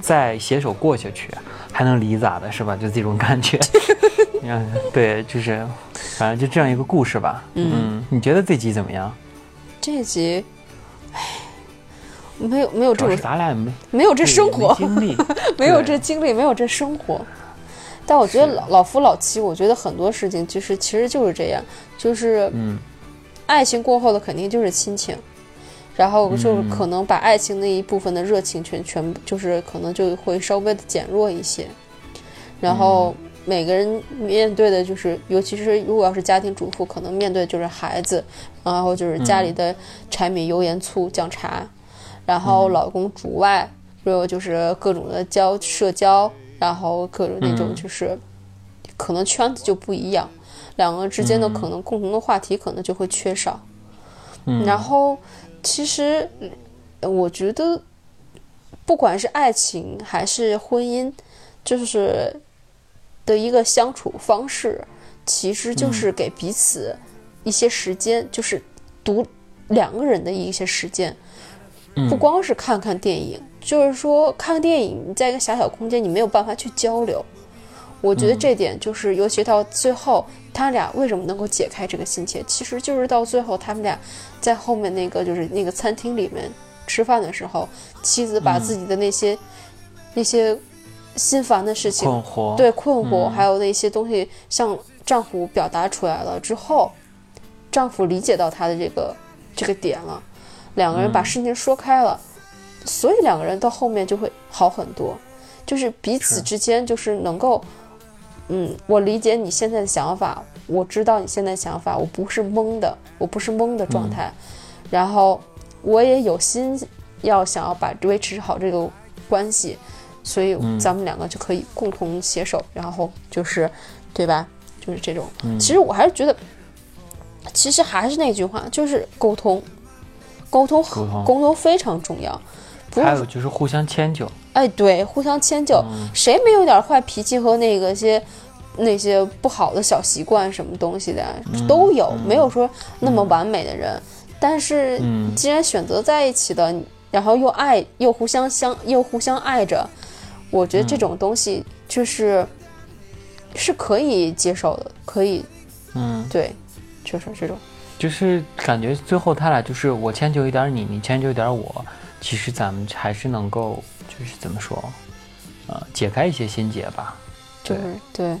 再携手过下去，还能离咋的，是吧？就这种感觉。嗯，对，就是反正就这样一个故事吧。嗯，你觉得这集怎么样？这集，唉，没有没有这种咱俩也没没有这生活没，经历，没有这经历，没有这生活。但我觉得老老夫老妻，我觉得很多事情就是其实就是这样，就是嗯。爱情过后的肯定就是亲情，然后就是嗯可能把爱情那一部分的热情全全部就是可能就会稍微的减弱一些，然后嗯。每个人面对的就是，尤其是如果要是家庭主妇，可能面对就是孩子，然后就是家里的柴米油盐醋酱茶，然后老公主外，还有就是各种的交社交，然后各种那种嗯。就是可能圈子就不一样，两个之间的嗯可能共同的话题可能就会缺少。嗯，然后其实呃我觉得，不管是爱情还是婚姻，就是的一个相处方式，其实就是给彼此一些时间，就是独两个人的一些时间，不光是看看电影，就是说看电影，你在一个狭小空间，你没有办法去交流。我觉得这点就是，尤其到最后，他俩为什么能够解开这个心结，其实就是到最后他们俩在后面那个就是那个餐厅里面吃饭的时候，妻子把自己的那些、那些心烦的事情困惑，对困惑，嗯。还有那些东西向丈夫表达出来了之后，丈夫理解到她的这个这个点了，两个人把嗯事情说开了，所以两个人到后面就会好很多，就是彼此之间就是能够，嗯，我理解你现在的想法，我知道你现在想法，我不是懵的，我不是懵的状嗯。态，然后我也有心要想要把维持好这个关系，所以嗯。咱们两个就可以共同携手，然后就是，对吧？就是这种。嗯。其实我还是觉得，其实还是那句话，就是沟通，沟通沟通沟通非常重要。不还有就是互相迁就，哎，对，互相迁就，嗯谁没有点坏脾气和那个些那些不好的小习惯什么东西的，嗯都有，没有说那么完美的人。但是嗯既然选择在一起的，然后又爱又互相相又互相爱着，我觉得这种东西就是、是可以接受的，可以嗯，对，就是这种。就是感觉最后他俩就是我迁就一点你，你迁就一点我，其实咱们还是能够就是怎么说，呃，解开一些心结吧。就是对，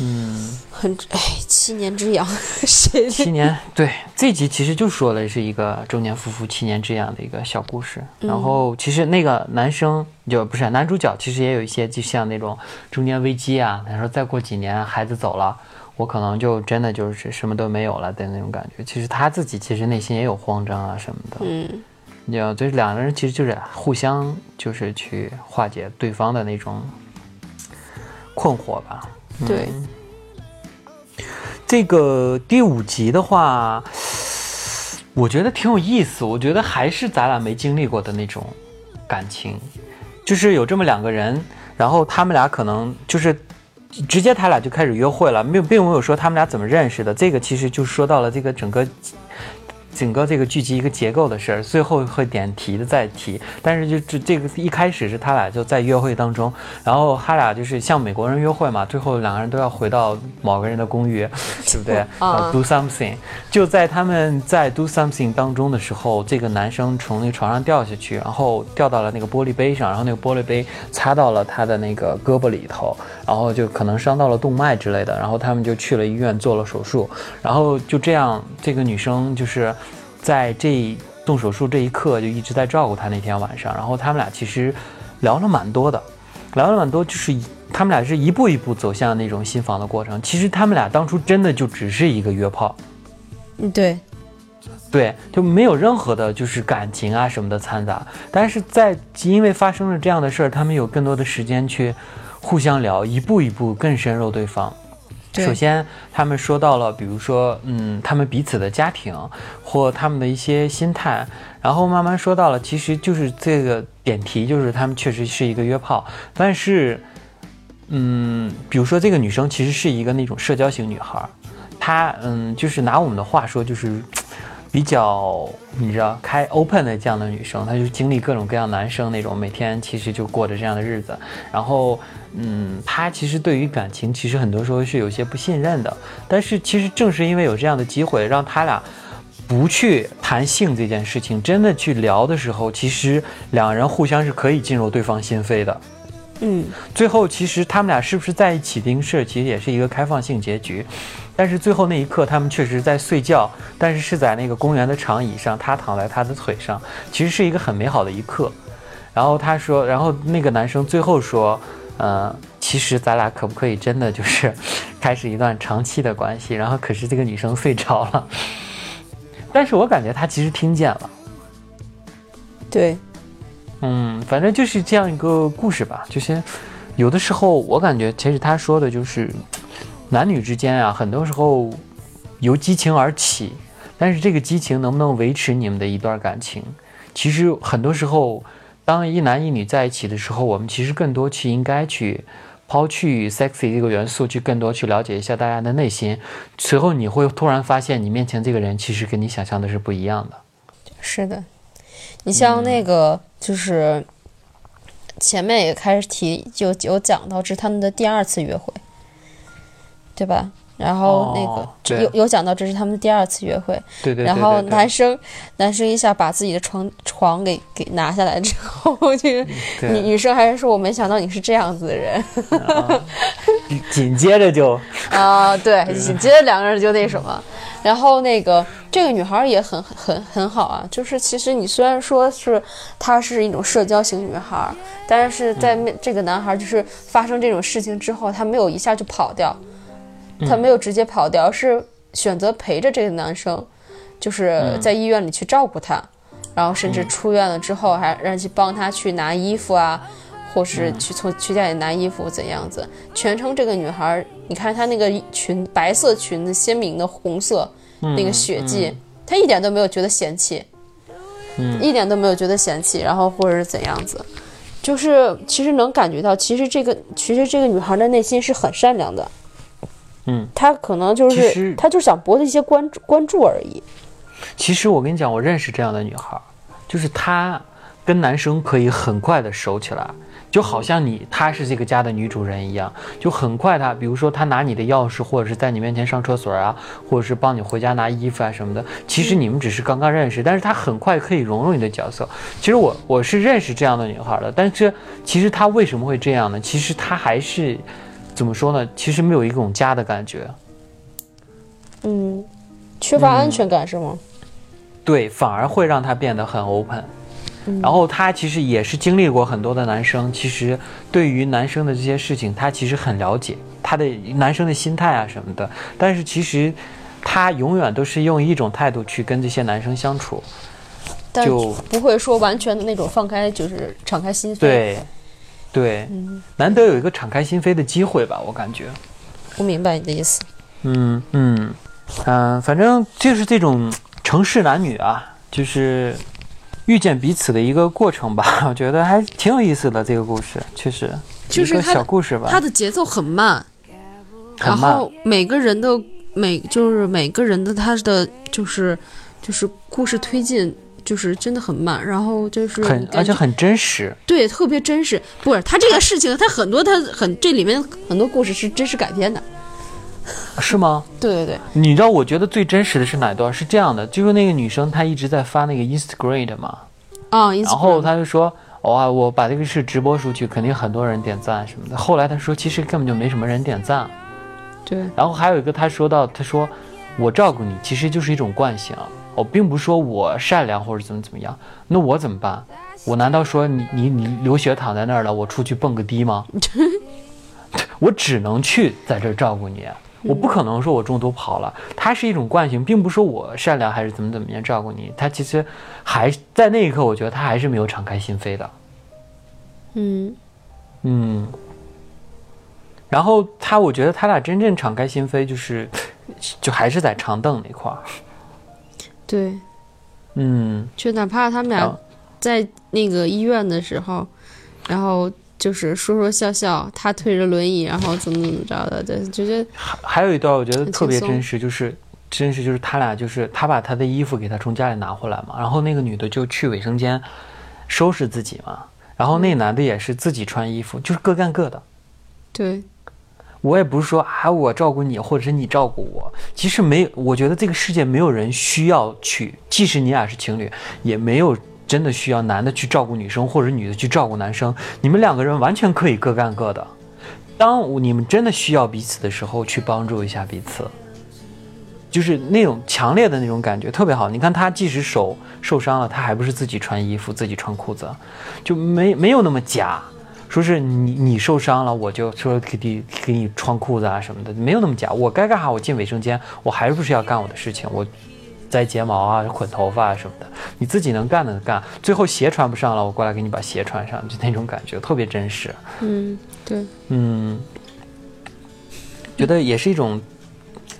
嗯，很哎，七年之痒，谁七年，对这集其实就说了是一个中年夫妇七年之痒的一个小故事。然后其实那个男生就不是男主角，其实也有一些就像那种中年危机啊。他说再过几年孩子走了，我可能就真的就是什么都没有了的那种感觉。其实他自己其实内心也有慌张啊什么的。嗯，你知道，就是两个人其实就是互相就是去化解对方的那种困惑吧。对，这个第五集的话，我觉得挺有意思。我觉得还是咱俩没经历过的那种感情，就是有这么两个人，然后他们俩可能就是直接他俩就开始约会了，并并没有说他们俩怎么认识的。这个其实就说到了这个整个。整个这个剧集一个结构的事儿，最后会点题的再提，但是就这这个一开始是他俩就在约会当中，然后他俩就是像美国人约会嘛，最后两个人都要回到某个人的公寓，对不对？啊要 do something。就在他们在 do something 当中的时候，这个男生从那个床上掉下去，然后掉到了那个玻璃杯上，然后那个玻璃杯擦到了他的那个胳膊里头，然后就可能伤到了动脉之类的，然后他们就去了医院做了手术，然后就这样，这个女生就是在这动手术这一刻就一直在照顾他那天晚上，然后他们俩其实聊了蛮多的，聊了蛮多，就是他们俩是一步一步走向那种新房的过程。其实他们俩当初真的就只是一个约炮，嗯，对，对，就没有任何的就是感情啊什么的掺杂。但是在因为发生了这样的事儿，他们有更多的时间去互相聊，一步一步更深入对方。首先，他们说到了，比如说，嗯，他们彼此的家庭或他们的一些心态，然后慢慢说到了，其实就是这个点题，就是他们确实是一个约炮，但是，嗯，比如说这个女生其实是一个那种社交型女孩，她，嗯，就是拿我们的话说，就是比较你知道开 open 的这样的女生，她就经历各种各样男生那种，每天其实就过着这样的日子。然后，嗯，她其实对于感情，其实很多时候是有些不信任的。但是其实正是因为有这样的机会，让他俩不去谈性这件事情，真的去聊的时候，其实两人互相是可以进入对方心扉的。嗯，最后，其实他们俩是不是在一起这件事，其实也是一个开放性结局。但是最后那一刻，他们确实在睡觉，但是是在那个公园的长椅上，他躺在他的腿上，其实是一个很美好的一刻。然后他说，然后那个男生最后说，呃，其实咱俩可不可以真的就是开始一段长期的关系？然后可是这个女生睡着了，但是我感觉他其实听见了。对，嗯，反正就是这样一个故事吧。就是有的时候，我感觉其实他说的就是男女之间啊，很多时候由激情而起，但是这个激情能不能维持你们的一段感情，其实很多时候，当一男一女在一起的时候，我们其实更多去应该去。抛去 sexy 这个元素，去更多去了解一下大家的内心，随后你会突然发现，你面前这个人其实跟你想象的是不一样的。是的。你像那个，就是前面也开始提，就有讲到这是他们的第二次约会，对吧？然后那个、哦有有讲到这是他们的第二次约会，对对对然后男生男生一下把自己的床床给给拿下来之后，这个女女生还是说我没想到你是这样子的人。紧接着就 啊，对，紧接着两个人就那什么，然后那个这个女孩也很很很好啊，就是其实你虽然说是她是一种社交型女孩，但是在面这个男孩就是发生这种事情之后，他没有一下就跑掉，他没有直接跑掉，是选择陪着这个男生，就是在医院里去照顾他，然后甚至出院了之后还让去帮他去拿衣服啊。或是去从去家里拿衣服怎样子，全程这个女孩儿，你看她那个裙白色裙子，鲜明的红色，那个血迹，她一点都没有觉得嫌弃，嗯。一点都没有觉得嫌弃，然后或者是怎样子，就是其实能感觉到，其实这个其实这个女孩的内心是很善良的，嗯，她可能就是实她就想博得一些关注关注而已，其实我跟你讲，我认识这样的女孩儿，就是她跟男生可以很快的熟起来，就好像你她是这个家的女主人一样，就很快她，比如说她拿你的钥匙，或者是在你面前上厕所啊，或者是帮你回家拿衣服啊什么的，其实你们只是刚刚认识，但是她很快可以融入你的角色。其实我我是认识这样的女孩儿的，但是其实她为什么会这样呢？其实她还是怎么说呢？其实没有一种家的感觉。嗯，缺乏安全感是吗？对，反而会让他变得很 open。然后他其实也是经历过很多的男生，其实对于男生的这些事情，他其实很了解他的男生的心态啊什么的。但是其实他永远都是用一种态度去跟这些男生相处。但就不会说完全的那种放开，就是敞开心扉。，对，对，难得有一个敞开心扉的机会吧，我感觉。我明白你的意思。嗯嗯嗯、反正就是这种城市男女啊，就是遇见彼此的一个过程吧。我觉得还挺有意思的，这个故事确实就是小故事吧，它的节奏很慢，很慢然后每个人的每就是每个人的他的就是就是故事推进就是真的很慢，然后就是很而且很真实。对特别真实。不是他这个事情，他很多他很这里面很多故事是真实改编的。是吗？对对对，你知道我觉得最真实的是哪段？是这样的，就是那个女生她一直在发那个 Instagram 的嘛，啊，然后她就说。哇，我把这个事直播出去，肯定很多人点赞什么的。后来她说，其实根本就没什么人点赞。对然后还有一个，他说到，他说我照顾你其实就是一种惯性，我并不是说我善良或者怎么怎么样，那我怎么办？我难道说你你你流血躺在那儿了，我出去蹦个迪吗？我只能去在这儿照顾你，我不可能说我中途跑了。它是一种惯性，并不是说我善良还是怎么怎么样照顾你。他其实还在那一刻，我觉得他还是没有敞开心扉的。嗯嗯，然后他，我觉得他俩真正敞开心扉，就是就还是在长凳那块儿。对，嗯，就哪怕他们俩在那个医院的时候，然后就是说说笑笑，他推着轮椅，然后怎么怎么着的，对，就觉得还还有一段我觉得特别真实，就是真实就是他俩就是他把他的衣服给他从家里拿回来嘛，然后那个女的就去卫生间收拾自己嘛，然后那男的也是自己穿衣服，就是各干各的。对，我也不是说啊，我照顾你，或者是你照顾我。其实没，我觉得这个世界没有人需要去，即使你俩是情侣，也没有真的需要男的去照顾女生，或者女的去照顾男生。你们两个人完全可以各干各的。当你们真的需要彼此的时候，去帮助一下彼此，就是那种强烈的那种感觉，特别好。你看他即使手受伤了，他还不是自己穿衣服、自己穿裤子，就没没有那么假。说是你你受伤了，我就说给你给你穿裤子啊什么的，没有那么假。我该干啥，我进卫生间，我还不是要干我的事情，我摘睫毛啊、捆头发啊什么的，你自己能干的干。最后鞋穿不上了，我过来给你把鞋穿上，就那种感觉特别真实。嗯，对，嗯，觉得也是一种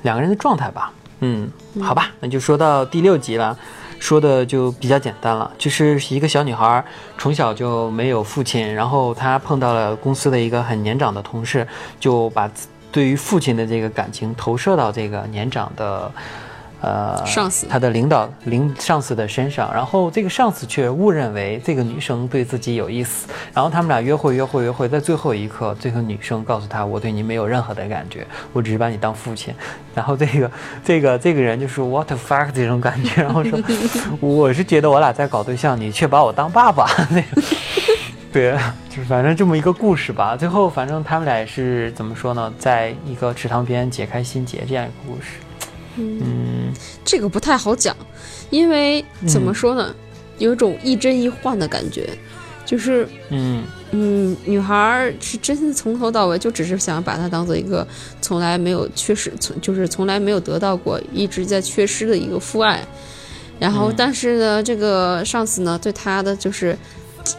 两个人的状态吧。嗯，好吧，那就说到第六集了，说的就比较简单了，就是一个小女孩从小就没有父亲，然后她碰到了公司的一个很年长的同事，就把对于父亲的这个感情投射到这个年长的。呃上司他的领导领上司的身上，然后这个上司却误认为这个女生对自己有意思，然后他们俩约会约会约会，在最后一刻，这个女生告诉他我对你没有任何的感觉，我只是把你当父亲，然后这个 这个这个人就是 what the fuck 这种感觉，然后说我是觉得我俩在搞对象，你却把我当爸爸 那个。对，就是反正这么一个故事吧。最后，反正他们俩也是怎么说呢，在一个池塘边解开心结这样一个故事。嗯，这个不太好讲，因为怎么说呢，有一种一真一幻的感觉，就是嗯嗯，女孩儿是真的从头到尾就只是想把她当做一个从来没有缺失，从就是从来没有得到过，一直在缺失的一个父爱。然后，嗯但是呢，这个上司呢，对她的就是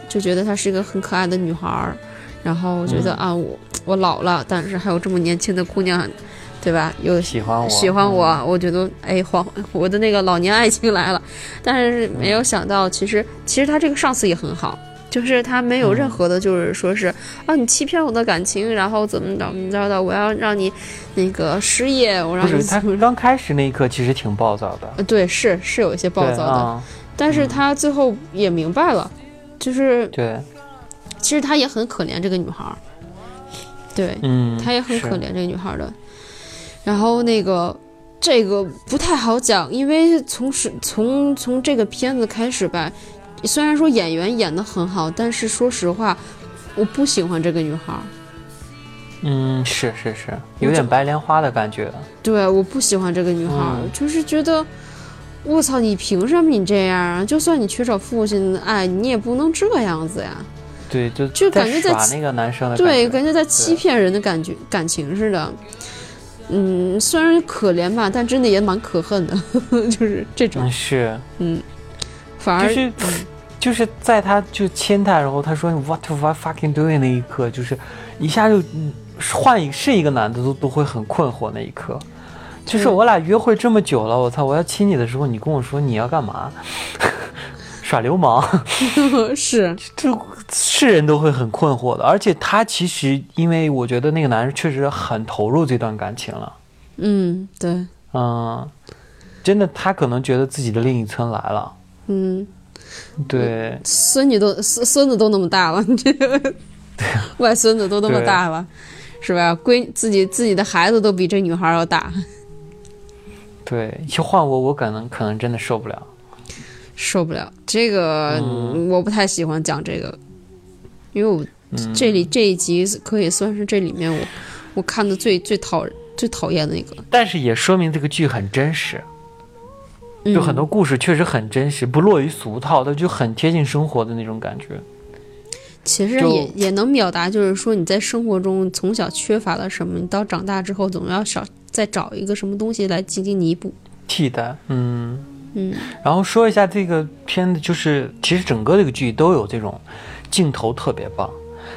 就觉得她是一个很可爱的女孩儿。然后我觉得、嗯啊，我我老了，但是还有这么年轻的姑娘，对吧？有喜欢我，喜欢我，我觉得哎，黄我的那个老年爱情来了，但是没有想到，其实其实他这个上司也很好，就是他没有任何的，就是说是、啊，你欺骗我的感情，然后怎么怎么着的，我要让你那个失业，我让你他刚开始那一刻其实挺暴躁的，呃对，是是有一些暴躁的，啊。但是他最后也明白了，就是对，其实他也很可怜这个女孩儿，对，嗯，他也很可怜这个女孩的。然后那个这个不太好讲，因为从是从从这个片子开始吧，虽然说演员演的很好，但是说实话，我不喜欢这个女孩。嗯，是是是，有点白莲花的感觉。对，我不喜欢这个女孩，嗯就是觉得。我操！你凭什么你这样啊？就算你缺少父亲的爱，你也不能这样子呀。对，就就感觉在耍那个男生的对，感感觉在欺骗人的感觉感情似的。嗯，虽然可怜吧，但真的也蛮可恨的，就是这种是嗯，是，反而就是就是在他就亲他，然后他说 What the fucking doing 那一刻，就是一下就嗯换一是一个男的都都会很困惑那一刻。就是嗯我俩约会这么久了，我操！我要亲你的时候，你跟我说你要干嘛？耍流氓 是这是人都会很困惑的。而且他其实，因为我觉得那个男人确实很投入这段感情了，嗯，对，嗯，真的，他可能觉得自己的另一春来了，嗯，对，孙女都孙孙子都那么大了，这个 外孙子都那么大了，是吧？闺自己自己的孩子都比这女孩要大，对，就换我，我可能可能真的受不了。受不了。这个、嗯。我不太喜欢讲这个，因为我嗯，这里这一集可以算是这里面我我看的最最讨最讨厌的一个，但是也说明这个剧很真实，嗯。就很多故事确实很真实，不落于俗套的，就很贴近生活的那种感觉。其实也也能表达，就是说你在生活中从小缺乏了什么，你到长大之后总要少再找一个什么东西来进行弥补。替代，嗯嗯，然后说一下这个片子，就是其实整个这个剧都有这种镜头特别棒，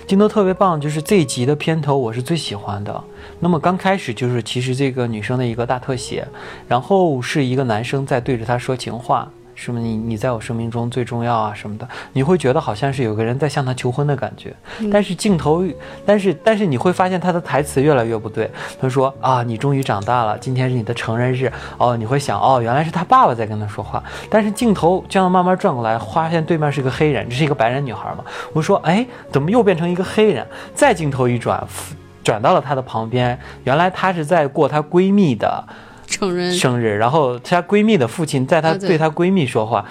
镜头特别棒，就是这一集的片头我是最喜欢的。那么刚开始就是其实这个女生的一个大特写，然后是一个男生在对着她说情话。什么你你在我生命中最重要啊什么的，你会觉得好像是有个人在向他求婚的感觉，但是镜头，但是但是你会发现他的台词越来越不对。他说啊，你终于长大了，今天是你的成人日哦，你会想哦，原来是他爸爸在跟他说话。但是镜头这样慢慢转过来，发现对面是个黑人，这是一个白人女孩嘛。我说哎，怎么又变成一个黑人？再镜头一转，转到了她的旁边，原来她是在过她闺蜜的。成人生日，然后她闺蜜的父亲在她啊对。对她闺蜜说话，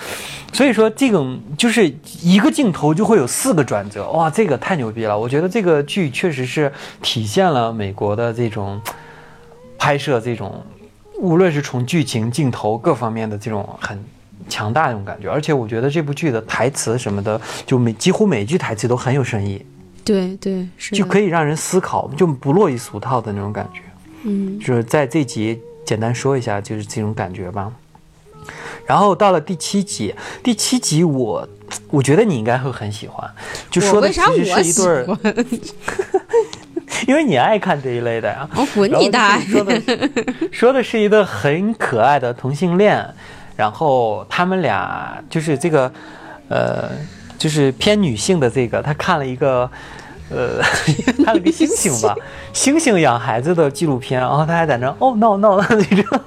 所以说这种就是一个镜头就会有四个转折，哇，这个太牛逼了！我觉得这个剧确实是体现了美国的这种拍摄这种，无论是从剧情、镜头各方面的这种很强大的那种感觉，而且我觉得这部剧的台词什么的，就每几乎每句台词都很有深意，对对是就可以让人思考，就不落于俗套的那种感觉。嗯。就是在这集简单说一下，就是这种感觉吧。然后到了第七集，第七集我我觉得你应该会很喜欢，就说的是一对儿，欢？因为你爱看这一类的呀。我滚你大爷说的 说的是一对很可爱的同性恋，然后他们俩就是这个呃，就是偏女性的这个，他看了一个。呃，看了个猩猩吧，猩猩养孩子的纪录片，然后他还在那哦 no no 那种，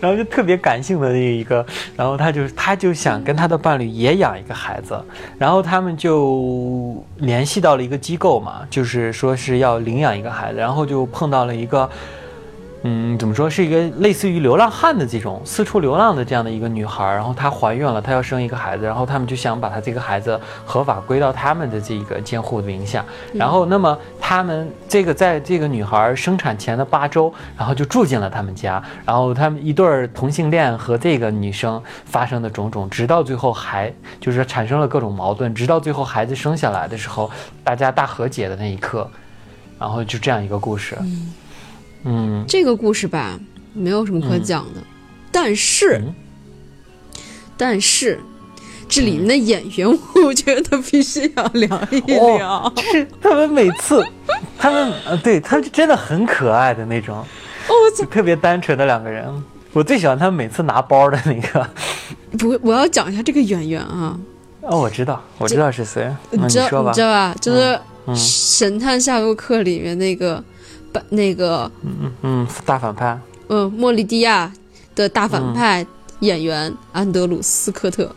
然后就特别感性的那一个，然后他就他就想跟他的伴侣也养一个孩子，然后他们就联系到了一个机构嘛，就是说是要领养一个孩子，然后就碰到了一个。嗯，怎么说是一个类似于流浪汉的这种四处流浪的这样的一个女孩，然后她怀孕了，她要生一个孩子，然后他们就想把她这个孩子合法归到他们的这个监护名下，然后那么他们这个在这个女孩生产前的八周，然后就住进了他们家，然后他们一对儿同性恋和这个女生发生的种种，直到最后还就是产生了各种矛盾，直到最后孩子生下来的时候，大家大和解的那一刻，然后就这样一个故事。嗯，这个故事吧，没有什么可讲的，但是，嗯但是，这里面的演员，我觉得必须要聊一聊。是他们每次，他们呃，对他们真的很可爱的那种，哦，我特别单纯的两个人。我最喜欢他们每次拿包的那个。不，我要讲一下这个演员啊，哦，我知道，我知道是谁。你知道说吧你知。道吧？就是嗯《神探夏洛克》里面那个把那个嗯嗯，大反派。嗯莫莉蒂亚的大反派演员安德鲁斯科特。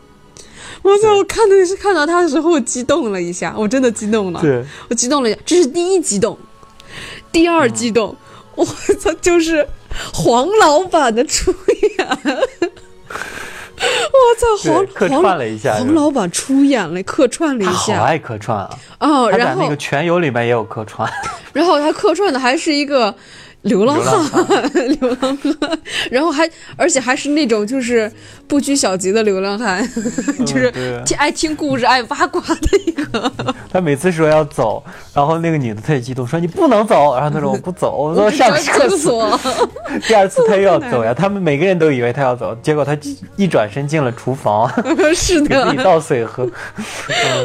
我操！我看的是看到他的时候，我激动了一下，我真的激动了。对，我激动了一下，这是第一激动，第二激动，我操，就是黄老板的出演。我操，黄对客黄串了一下。黄老板出演了，客串了一下好爱客串啊！哦，然后那个《全游》里面也有客串。然后他客串的还是一个流浪汉，流浪汉，然后还而且还是那种就是不拘小节的流浪汉，就是爱听故事、爱八卦的一个。他每次说要走，然后那个女的特别激动，说你不能走，然后他说我不走，我说上厕厕所。所，第二次他又要走呀，他们每个人都以为他要走，结果他一转身进了厨房，是的给自己，倒水喝。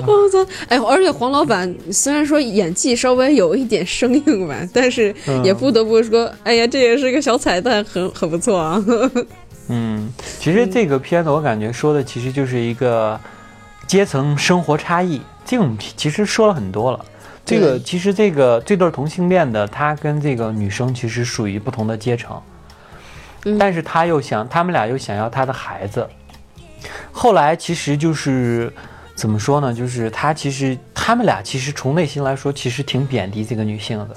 我操！哎，而且黄老板虽然说演技稍微有一点生硬吧，但是也不得不说，哎呀，这也是个小彩蛋，很很不错啊。嗯，其实这个片子我感觉说的其实就是一个阶层生活差异，这种其实说了很多了。这个其实这个这对同性恋的他跟这个女生其实属于不同的阶层，嗯但是他又想他们俩又想要他的孩子。后来其实就是怎么说呢？就是他其实他们俩其实从内心来说，其实挺贬低这个女性的。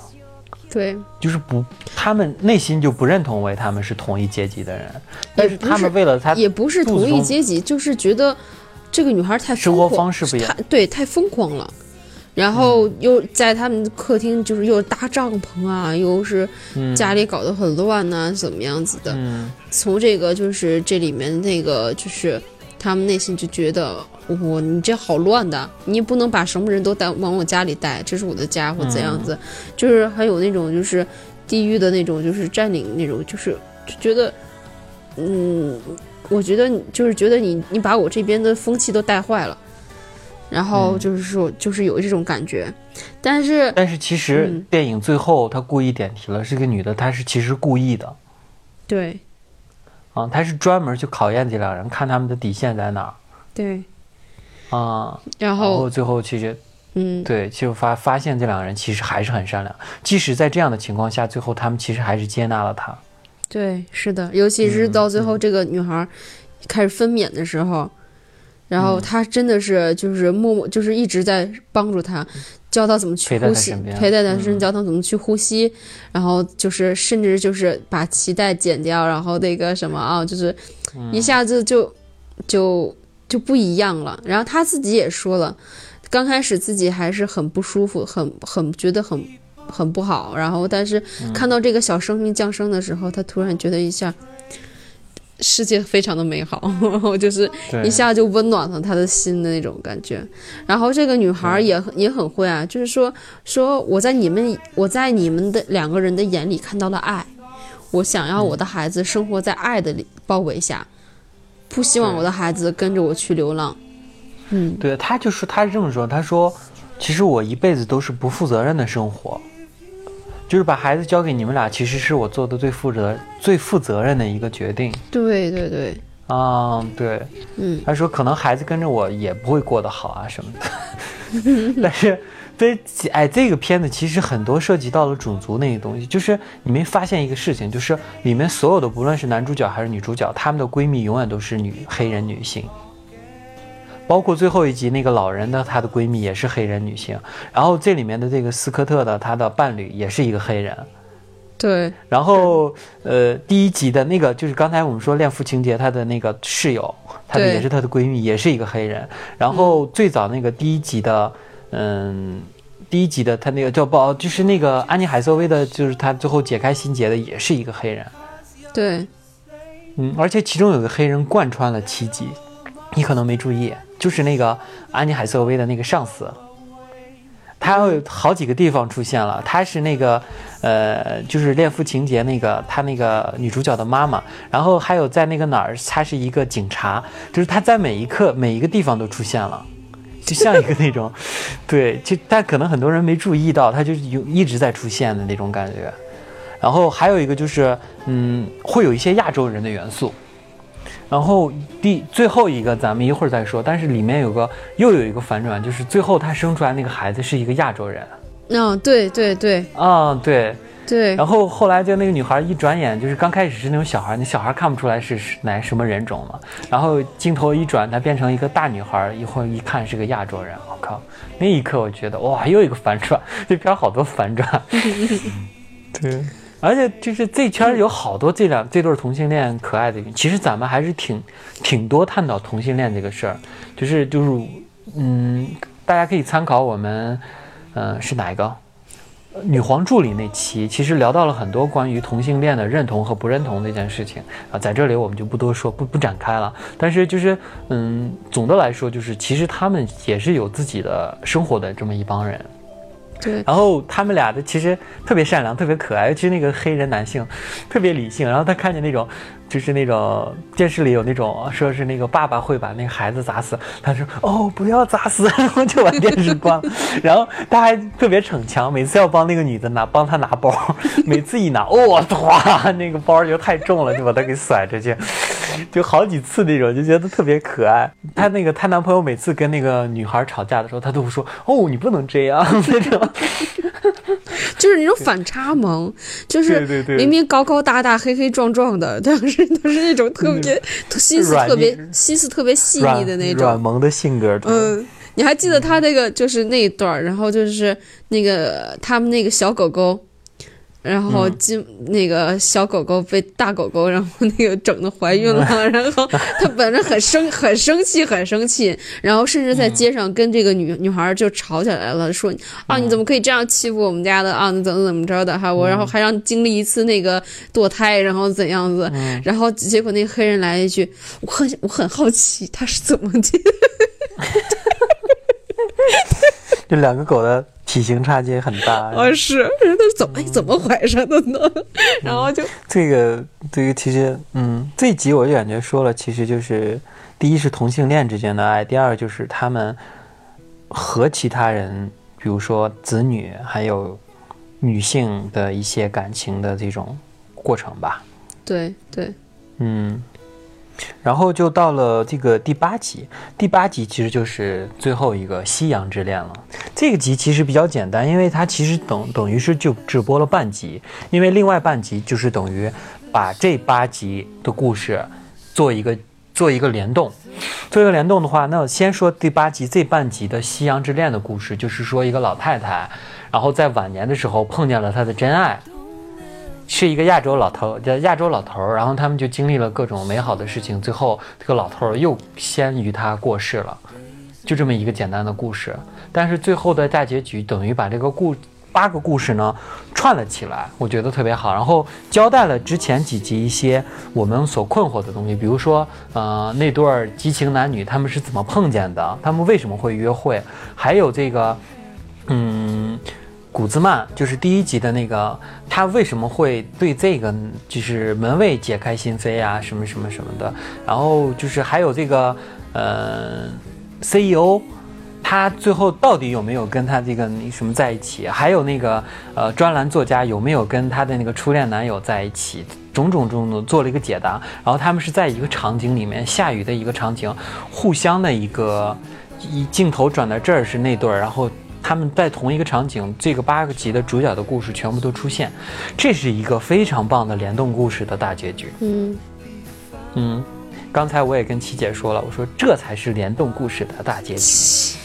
对，就是不，他们内心就不认同为他们是同一阶级的人，但是他们为了他也不是同一阶级，就是觉得这个女孩太生活方式不一样。太对，太疯狂了。然后又在他们客厅，就是又搭帐篷啊，又是嗯。家里搞得很乱呐、怎么样子的？嗯。从这个就是这里面那个就是他们内心就觉得，我、你这好乱的，你也不能把什么人都带往我家里带，这是我的家或怎样子，就是还有那种就是地狱的那种，就是占领那种，就是就觉得，嗯，我觉得你就是觉得你你把我这边的风气都带坏了。然后嗯就是说，就是有这种感觉，但是但是其实嗯。电影最后他故意点题了，这个女的她是其实故意的。对啊，他是专门去考验这两人，看他们的底线在哪儿。对，啊。然然后后最后其实嗯，对，就发发现这两个人其实还是很善良，即使在这样的情况下，最后他们其实还是接纳了他。对，是的，尤其是嗯到最后这个女孩开始分娩的时候，然后他真的是就是默默就是一直在帮助她，教他怎么去呼吸陪在他身边，嗯教他怎么去呼吸，然后就是甚至就是把脐带剪掉，然后那个什么啊，就是嗯一下子就就就不一样了。然后他自己也说了，刚开始自己还是很不舒服，很很觉得很很不好。然后但是嗯看到这个小生命降生的时候，他突然觉得一下。世界非常的美好，然后就是一下就温暖了她的心的那种感觉。然后这个女孩也很也很会啊，就是说说我在你们我在你们的两个人的眼里看到了爱，我想要我的孩子生活在爱的里包围下，不希望我的孩子跟着我去流浪。嗯，对，他就是他是这么说，他说，其实我一辈子都是不负责任的生活，就是把孩子交给你们俩，其实是我做的最负责、最负责任的一个决定。对对对，啊，对，嗯，他说可能孩子跟着我也不会过得好啊什么的，但是。对，哎，这个片子其实很多涉及到了种族那些东西，就是你没发现一个事情，就是里面所有的不论是男主角还是女主角，他们的闺蜜永远都是女黑人女性，包括最后一集那个老人的她的闺蜜也是黑人女性，然后这里面的这个斯科特的他的伴侣也是一个黑人，对，然后呃第一集的那个就是刚才我们说恋父情节，他的那个室友，她的也是她的闺蜜，也是一个黑人，然后最早那个第一集的。嗯，第一集的他那个叫不，就是那个安妮海瑟薇的，就是他最后解开心结的，也是一个黑人。对，嗯，而且其中有个黑人贯穿了七集，你可能没注意，就是那个安妮海瑟薇的那个上司，他有好几个地方出现了。他是那个呃，就是恋父情节那个他那个女主角的妈妈，然后还有在那个哪儿，他是一个警察，就是他在每一刻每一个地方都出现了。就像一个那种，对，就但可能很多人没注意到，他就有一直在出现的那种感觉。然后还有一个就是，嗯，会有一些亚洲人的元素。然后第最后一个咱们一会儿再说，但是里面有个又有一个反转，就是最后他生出来那个孩子是一个亚洲人。嗯，对对对啊，对。对，然后后来就那个女孩一转眼，就是刚开始是那种小孩，那小孩看不出来是哪什么人种嘛。然后镜头一转，她变成一个大女孩，一会儿一看是个亚洲人，我靠！那一刻我觉得哇，又一个反转，这片好多反转。对，而且就是这圈有好多这两这对同性恋可爱的，其实咱们还是挺挺多探讨同性恋这个事儿，就是就是嗯，大家可以参考我们，嗯、是哪一个？女皇助理那期其实聊到了很多关于同性恋的认同和不认同这件事情啊，在这里我们就不多说，不不展开了。但是就是，嗯，总的来说就是，其实他们也是有自己的生活的这么一帮人。对，然后他们俩的其实特别善良，特别可爱，尤其是那个黑人男性，特别理性。然后他看见那种，就是那种电视里有那种说是那个爸爸会把那个孩子砸死，他说哦不要砸死，然后 就把电视关了。然后他还特别逞强，每次要帮那个女的拿帮他拿包，每次一拿，哇、哇，那个包就太重了，就把他给甩出去，就好几次那种，就觉得特别可爱。她那个她男朋友每次跟那个女孩吵架的时候，他都会说哦你不能这样那种。就是那种反差萌，就是明明高高大大、黑黑壮壮的，但是都是那种特别心思特别心思特别细腻的那种。软萌的性格。嗯，你还记得他那个就是那一段，然后就是那个他们那个小狗狗。然后嗯。那个小狗狗被大狗狗，然后那个整的怀孕了，嗯。然后他本来很生很生气很生气，然后甚至在街上跟这个女女孩就吵起来了，说啊嗯你怎么可以这样欺负我们家的啊你怎么怎么着的哈我然后还让经历一次那个堕胎，然后怎样子，嗯。然后结果那个黑人来一句我很我很好奇他是怎么的，这两个狗的体型差距很大。啊是人都是怎么哎怎么怀上的呢？然后就这个这个其实，嗯，这一集我就感觉说了，其实就是第一是同性恋之间的爱，第二就是他们和其他人，比如说子女，还有女性的一些感情的这种过程吧。对对嗯，然后就到了这个第八集，第八集其实就是最后一个夕阳之恋了。这个集其实比较简单，因为它其实等等于是就只播了半集，因为另外半集就是等于把这八集的故事做一个做一个联动。做一个联动的话，那先说第八集这半集的夕阳之恋的故事，就是说一个老太太，然后在晚年的时候碰见了她的真爱，是一个亚洲老头，叫亚洲老头儿，然后他们就经历了各种美好的事情，最后这个老头儿又先于他过世了，就这么一个简单的故事。但是最后的大结局等于把这个故八个故事呢串了起来，我觉得特别好。然后交代了之前几集一些我们所困惑的东西，比如说，呃，那对儿激情男女他们是怎么碰见的，他们为什么会约会，还有这个，嗯。古兹曼就是第一集的那个，他为什么会对这个就是门卫解开心扉啊，什么什么什么的。然后就是还有这个呃 CEO，他最后到底有没有跟他这个那什么在一起？还有那个呃专栏作家有没有跟他的那个初恋男友在一起？种种种种做了一个解答。然后他们是在一个场景里面下雨的一个场景，互相的一个一镜头转到这儿是那对儿，然后他们在同一个场景，这个八个集的主角的故事全部都出现，这是一个非常棒的联动故事的大结局。嗯，嗯，刚才我也跟七姐说了，我说这才是联动故事的大结局。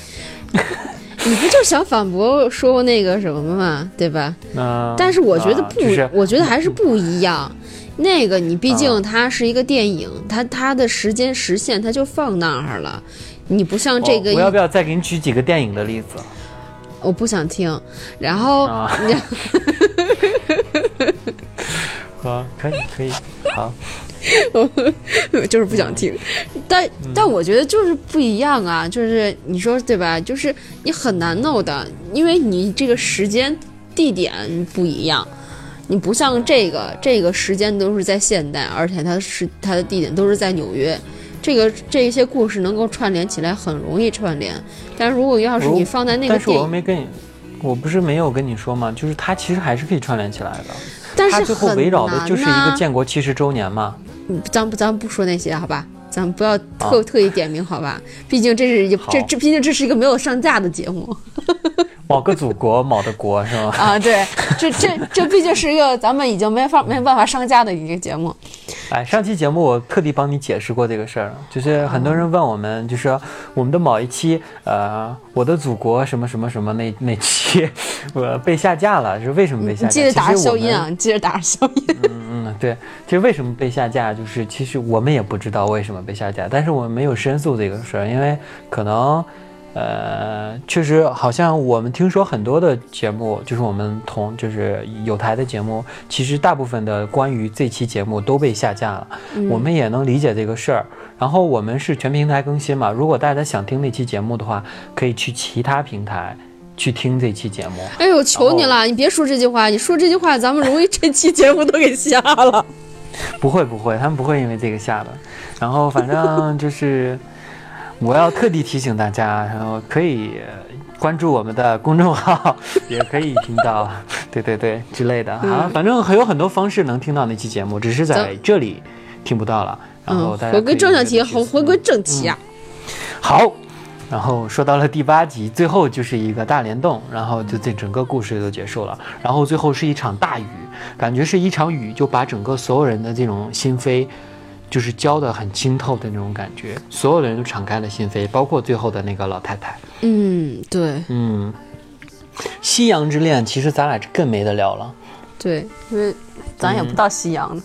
你不就想反驳说那个什么嘛，对吧？那 但是我觉得不，是我觉得还是不一样。那个你毕竟啊 它是一个电影，它它的时间时限它就放那儿了，你不像这个，我要不要再给你举几个电影的例子？我不想听。然后、啊 好，可以可以，好，我 就是不想听，但但我觉得就是不一样啊，就是你说对吧？就是你很难弄的，因为你这个时间地点不一样，你不像这个这个时间都是在现代，而且它是它的地点都是在纽约。这个这一些故事能够串联起来，很容易串联。但如果要是你放在那个但是我又，没跟你，我不是没有跟你说吗？就是它其实还是可以串联起来的。但是它最后围绕的就是一个建国七十周年嘛。嗯咱不咱不说那些好吧，咱不要特、好特意点名好吧？毕竟这是这这毕竟这是一个没有上架的节目 某个祖国，某的国是吗？啊，对，这这这毕竟是一个咱们已经没法没办法上架的一个节目，哎，上期节目我特地帮你解释过这个事儿，就是很多人问我们，就是我们的某一期，呃，我的祖国什么什么什么那那期，我被下架了，是为什么被下架？你记得打上消音啊，你记得打上消音。嗯，对，其实为什么被下架，就是其实我们也不知道为什么被下架，但是我们没有申诉这个事儿，因为可能，呃，确实好像我们听说很多的节目，就是我们同就是有台的节目，其实大部分的关于这期节目都被下架了，我们也能理解这个事儿。然后我们是全平台更新嘛，如果大家想听那期节目的话，可以去其他平台去听这期节目。哎呦，求你了，你别说这句话，你说这句话，咱们容易这期节目都给下了。不会不会，他们不会因为这个下的。然后反正就是，我要特地提醒大家，然后可以关注我们的公众号，也可以听到，对对对之类的啊。反正还有很多方式能听到那期节目，只是在这里听不到了。然后嗯，回归大家可以正向题，好回回归正题啊。好，然后说到了第八集，最后就是一个大联动，然后就这整个故事就结束了。然后最后是一场大雨，感觉是一场雨就把整个所有人的这种心扉，就是教的很清透的那种感觉，所有的人都敞开了心扉，包括最后的那个老太太。嗯，对嗯，夕阳之恋其实咱俩更没得聊了。对，因为咱也不到夕阳呢。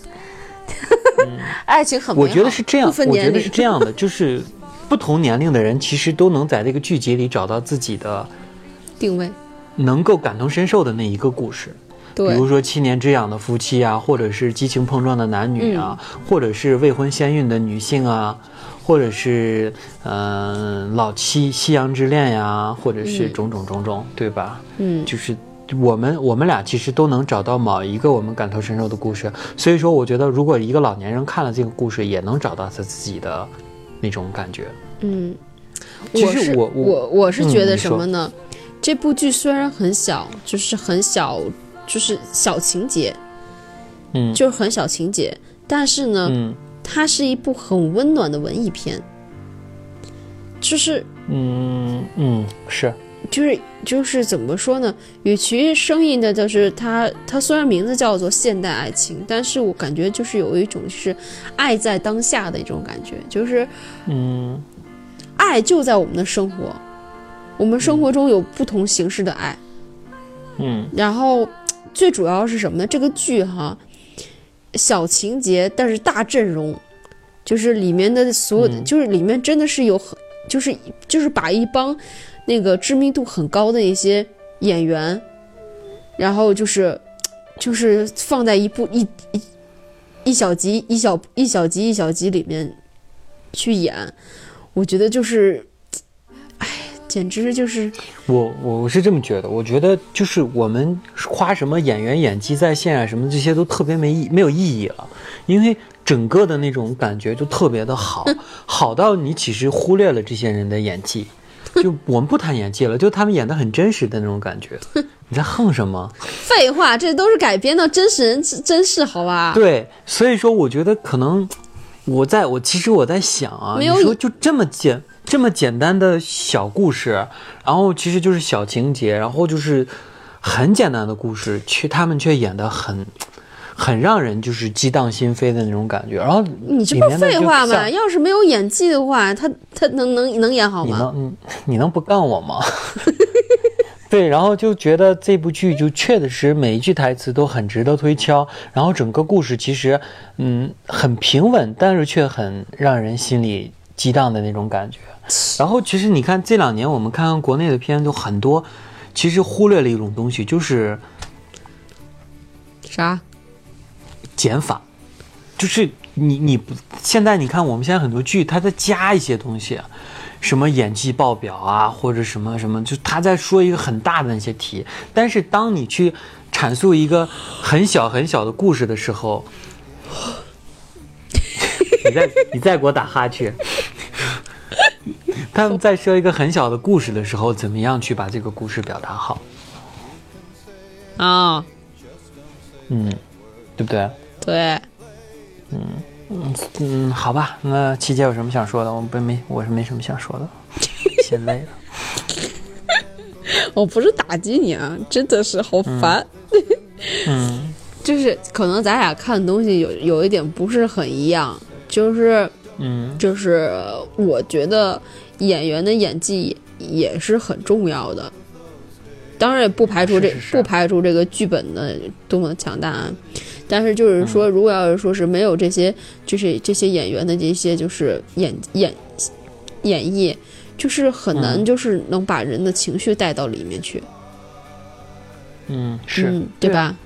爱情很我觉得是这样，我觉得是。这样的，就是不同年龄的人其实都能在这个剧集里找到自己的定位，能够感同身受的那一个故事。比如说七年之痒的夫妻啊，或者是激情碰撞的男女啊，或者是未婚先孕的女性啊，或者是嗯、呃老七夕阳之恋呀，或者是种种种种，对吧？嗯，就是我们我们俩其实都能找到某一个我们感同身受的故事，所以说我觉得如果一个老年人看了这个故事，也能找到他自己的那种感觉。嗯，其实我我我我是觉得什么呢？这部剧虽然很小，就是很小，就是小情节，嗯。就是很小情节，但是呢，嗯。它是一部很温暖的文艺片，就是嗯嗯是。就是就是怎么说呢？与其生硬的，就是它它虽然名字叫做现代爱情，但是我感觉就是有一种是爱在当下的一种感觉，就是嗯爱就在我们的生活，我们生活中有不同形式的爱，嗯。然后最主要是什么呢？这个剧哈，小情节，但是大阵容，就是里面的所有的，嗯就是里面真的是有很，就是就是把一帮那个知名度很高的一些演员，然后就是就是放在一部一一一小集一小一小集一小集里面去演，我觉得就是，哎，简直就是。我我是这么觉得，我觉得就是我们夸什么演员演技在线啊，什么这些都特别没意没有意义了，因为整个的那种感觉就特别的好，好到你其实忽略了这些人的演技。就我们不谈演技了，就他们演的很真实的那种感觉，你在横什么？废话，这都是改编的真实人真事，好吧？对，所以说我觉得可能我在我其实我在想啊，没有你说就这么简这么简单的小故事，然后其实就是小情节，然后就是很简单的故事，却他们却演得很很让人就是激荡心扉的那种感觉。然后你这不废话吗？要是没有演技的话，他他能能能演好吗？你能你你能不干我吗？对，然后就觉得这部剧就确实每一句台词都很值得推敲，然后整个故事其实嗯很平稳，但是却很让人心里激荡的那种感觉。然后其实你看这两年我们看看国内的片都很多，其实忽略了一种东西，就是啥？减法，就是你你不现在你看我们现在很多剧，它在加一些东西，什么演技爆表啊，或者什么什么，就他在说一个很大的那些题，但是当你去阐述一个很小很小的故事的时候，你再你再给我打哈欠。他们在说一个很小的故事的时候，怎么样去把这个故事表达好？啊、嗯，对不对？对，嗯嗯嗯，好吧，那七姐有什么想说的？我不没，我是没什么想说的，心累了。我不是打击你啊，真的是好烦。嗯就是可能咱俩看的东西有有一点不是很一样，就是嗯。就是我觉得演员的演技也是很重要的，当然也不排除这不排除这个剧本的多么强大啊，但是就是说，嗯。如果要是说是没有这些，就是这些演员的这些就是演演演绎，就是很难嗯。就是能把人的情绪带到里面去。嗯，是、嗯，对吧？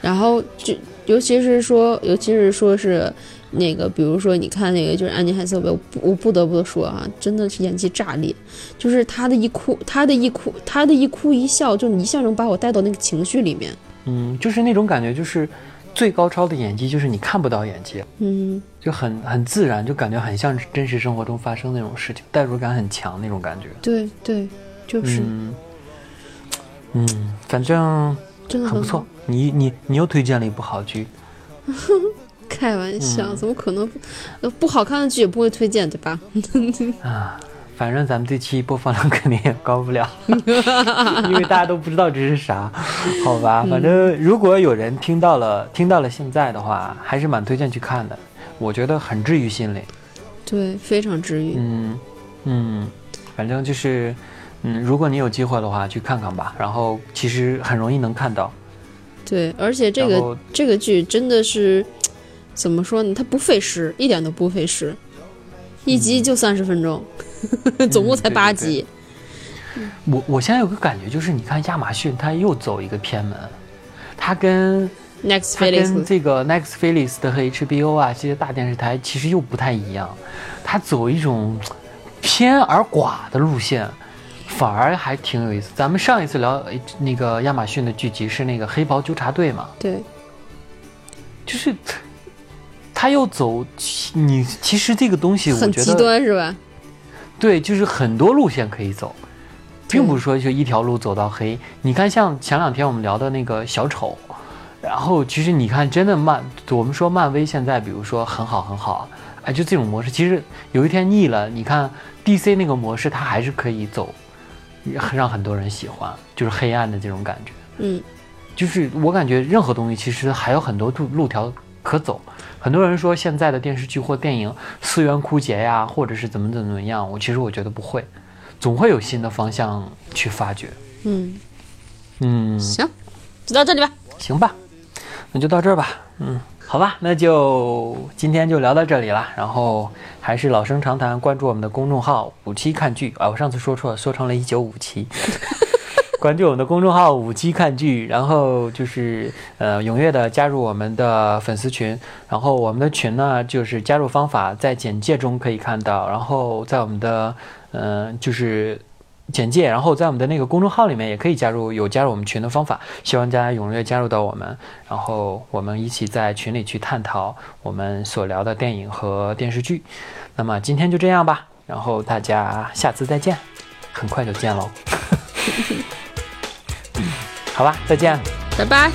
然后就尤其是说，尤其是说是那个，比如说你看那个就是安妮海瑟薇，我不我不得不说啊，真的是演技炸裂，就是她的一哭，她的一哭，她的一哭一笑，就一下能把我带到那个情绪里面。嗯，就是那种感觉，就是最高超的演技，就是你看不到演技，嗯，就很很自然，就感觉很像真实生活中发生那种事情，代入感很强那种感觉。对对，就是、嗯嗯，反正真的很不错。你你你又推荐了一部好剧，开玩笑，嗯怎么可能不呃不好看的剧也不会推荐，对吧？啊，反正咱们这期播放量肯定也高不了，因为大家都不知道这是啥，好吧？反正如果有人听到了听到了现在的话，还是蛮推荐去看的，我觉得很治愈心灵。对，非常治愈。嗯嗯，反正就是嗯，如果你有机会的话，去看看吧。然后其实很容易能看到，对，而且这个这个剧真的是怎么说呢？它不费时，一点都不费时，一集就三十分钟，总共才嗯对对对八集。我我现在有个感觉，就是你看亚马逊，它又走一个偏门，它跟 Next Felix，这个 Next Felix 的和 HBO 啊这些大电视台其实又不太一样，它走一种偏而寡的路线，反而还挺有意思。咱们上一次聊呃那个亚马逊的剧集是那个黑袍纠察队嘛，对，就是他又走你其实这个东西我觉得很极端是吧？对，就是很多路线可以走，并不是说就一条路走到黑。你看，像前两天我们聊的那个小丑，然后其实你看，真的漫，我们说漫威现在，比如说很好很好，哎，就这种模式，其实有一天腻了，你看 DC 那个模式，它还是可以走，让很多人喜欢，就是黑暗的这种感觉。嗯，就是我感觉任何东西其实还有很多路路条可走。很多人说现在的电视剧或电影资源枯竭呀，或者是怎么怎么怎么样，我其实我觉得不会，总会有新的方向去发掘。嗯，嗯，行，就到这里吧。行吧，那就到这儿吧。嗯，好吧，那就今天就聊到这里了。然后还是老生常谈，关注我们的公众号“五期看剧”啊，我上次说错了，说成了一九五期。关注我们的公众号“五期看剧”，然后就是呃踊跃的加入我们的粉丝群。然后我们的群呢，就是加入方法在简介中可以看到，然后在我们的嗯、呃就是简介，然后在我们的那个公众号里面也可以加入，有加入我们群的方法。希望大家踊跃加入到我们，然后我们一起在群里去探讨我们所聊的电影和电视剧。那么今天就这样吧，然后大家下次再见，很快就见喽。好吧再见。拜拜。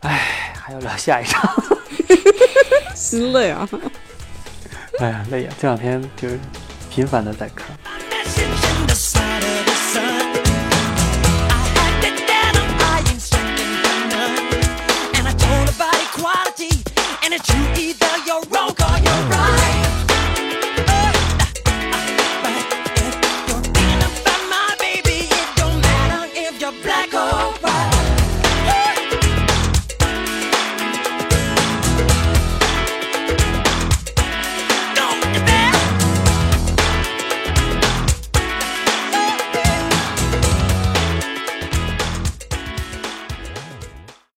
哎还要聊下一场。心累啊。哎呀累呀这两天就是频繁的在咳 and it's you either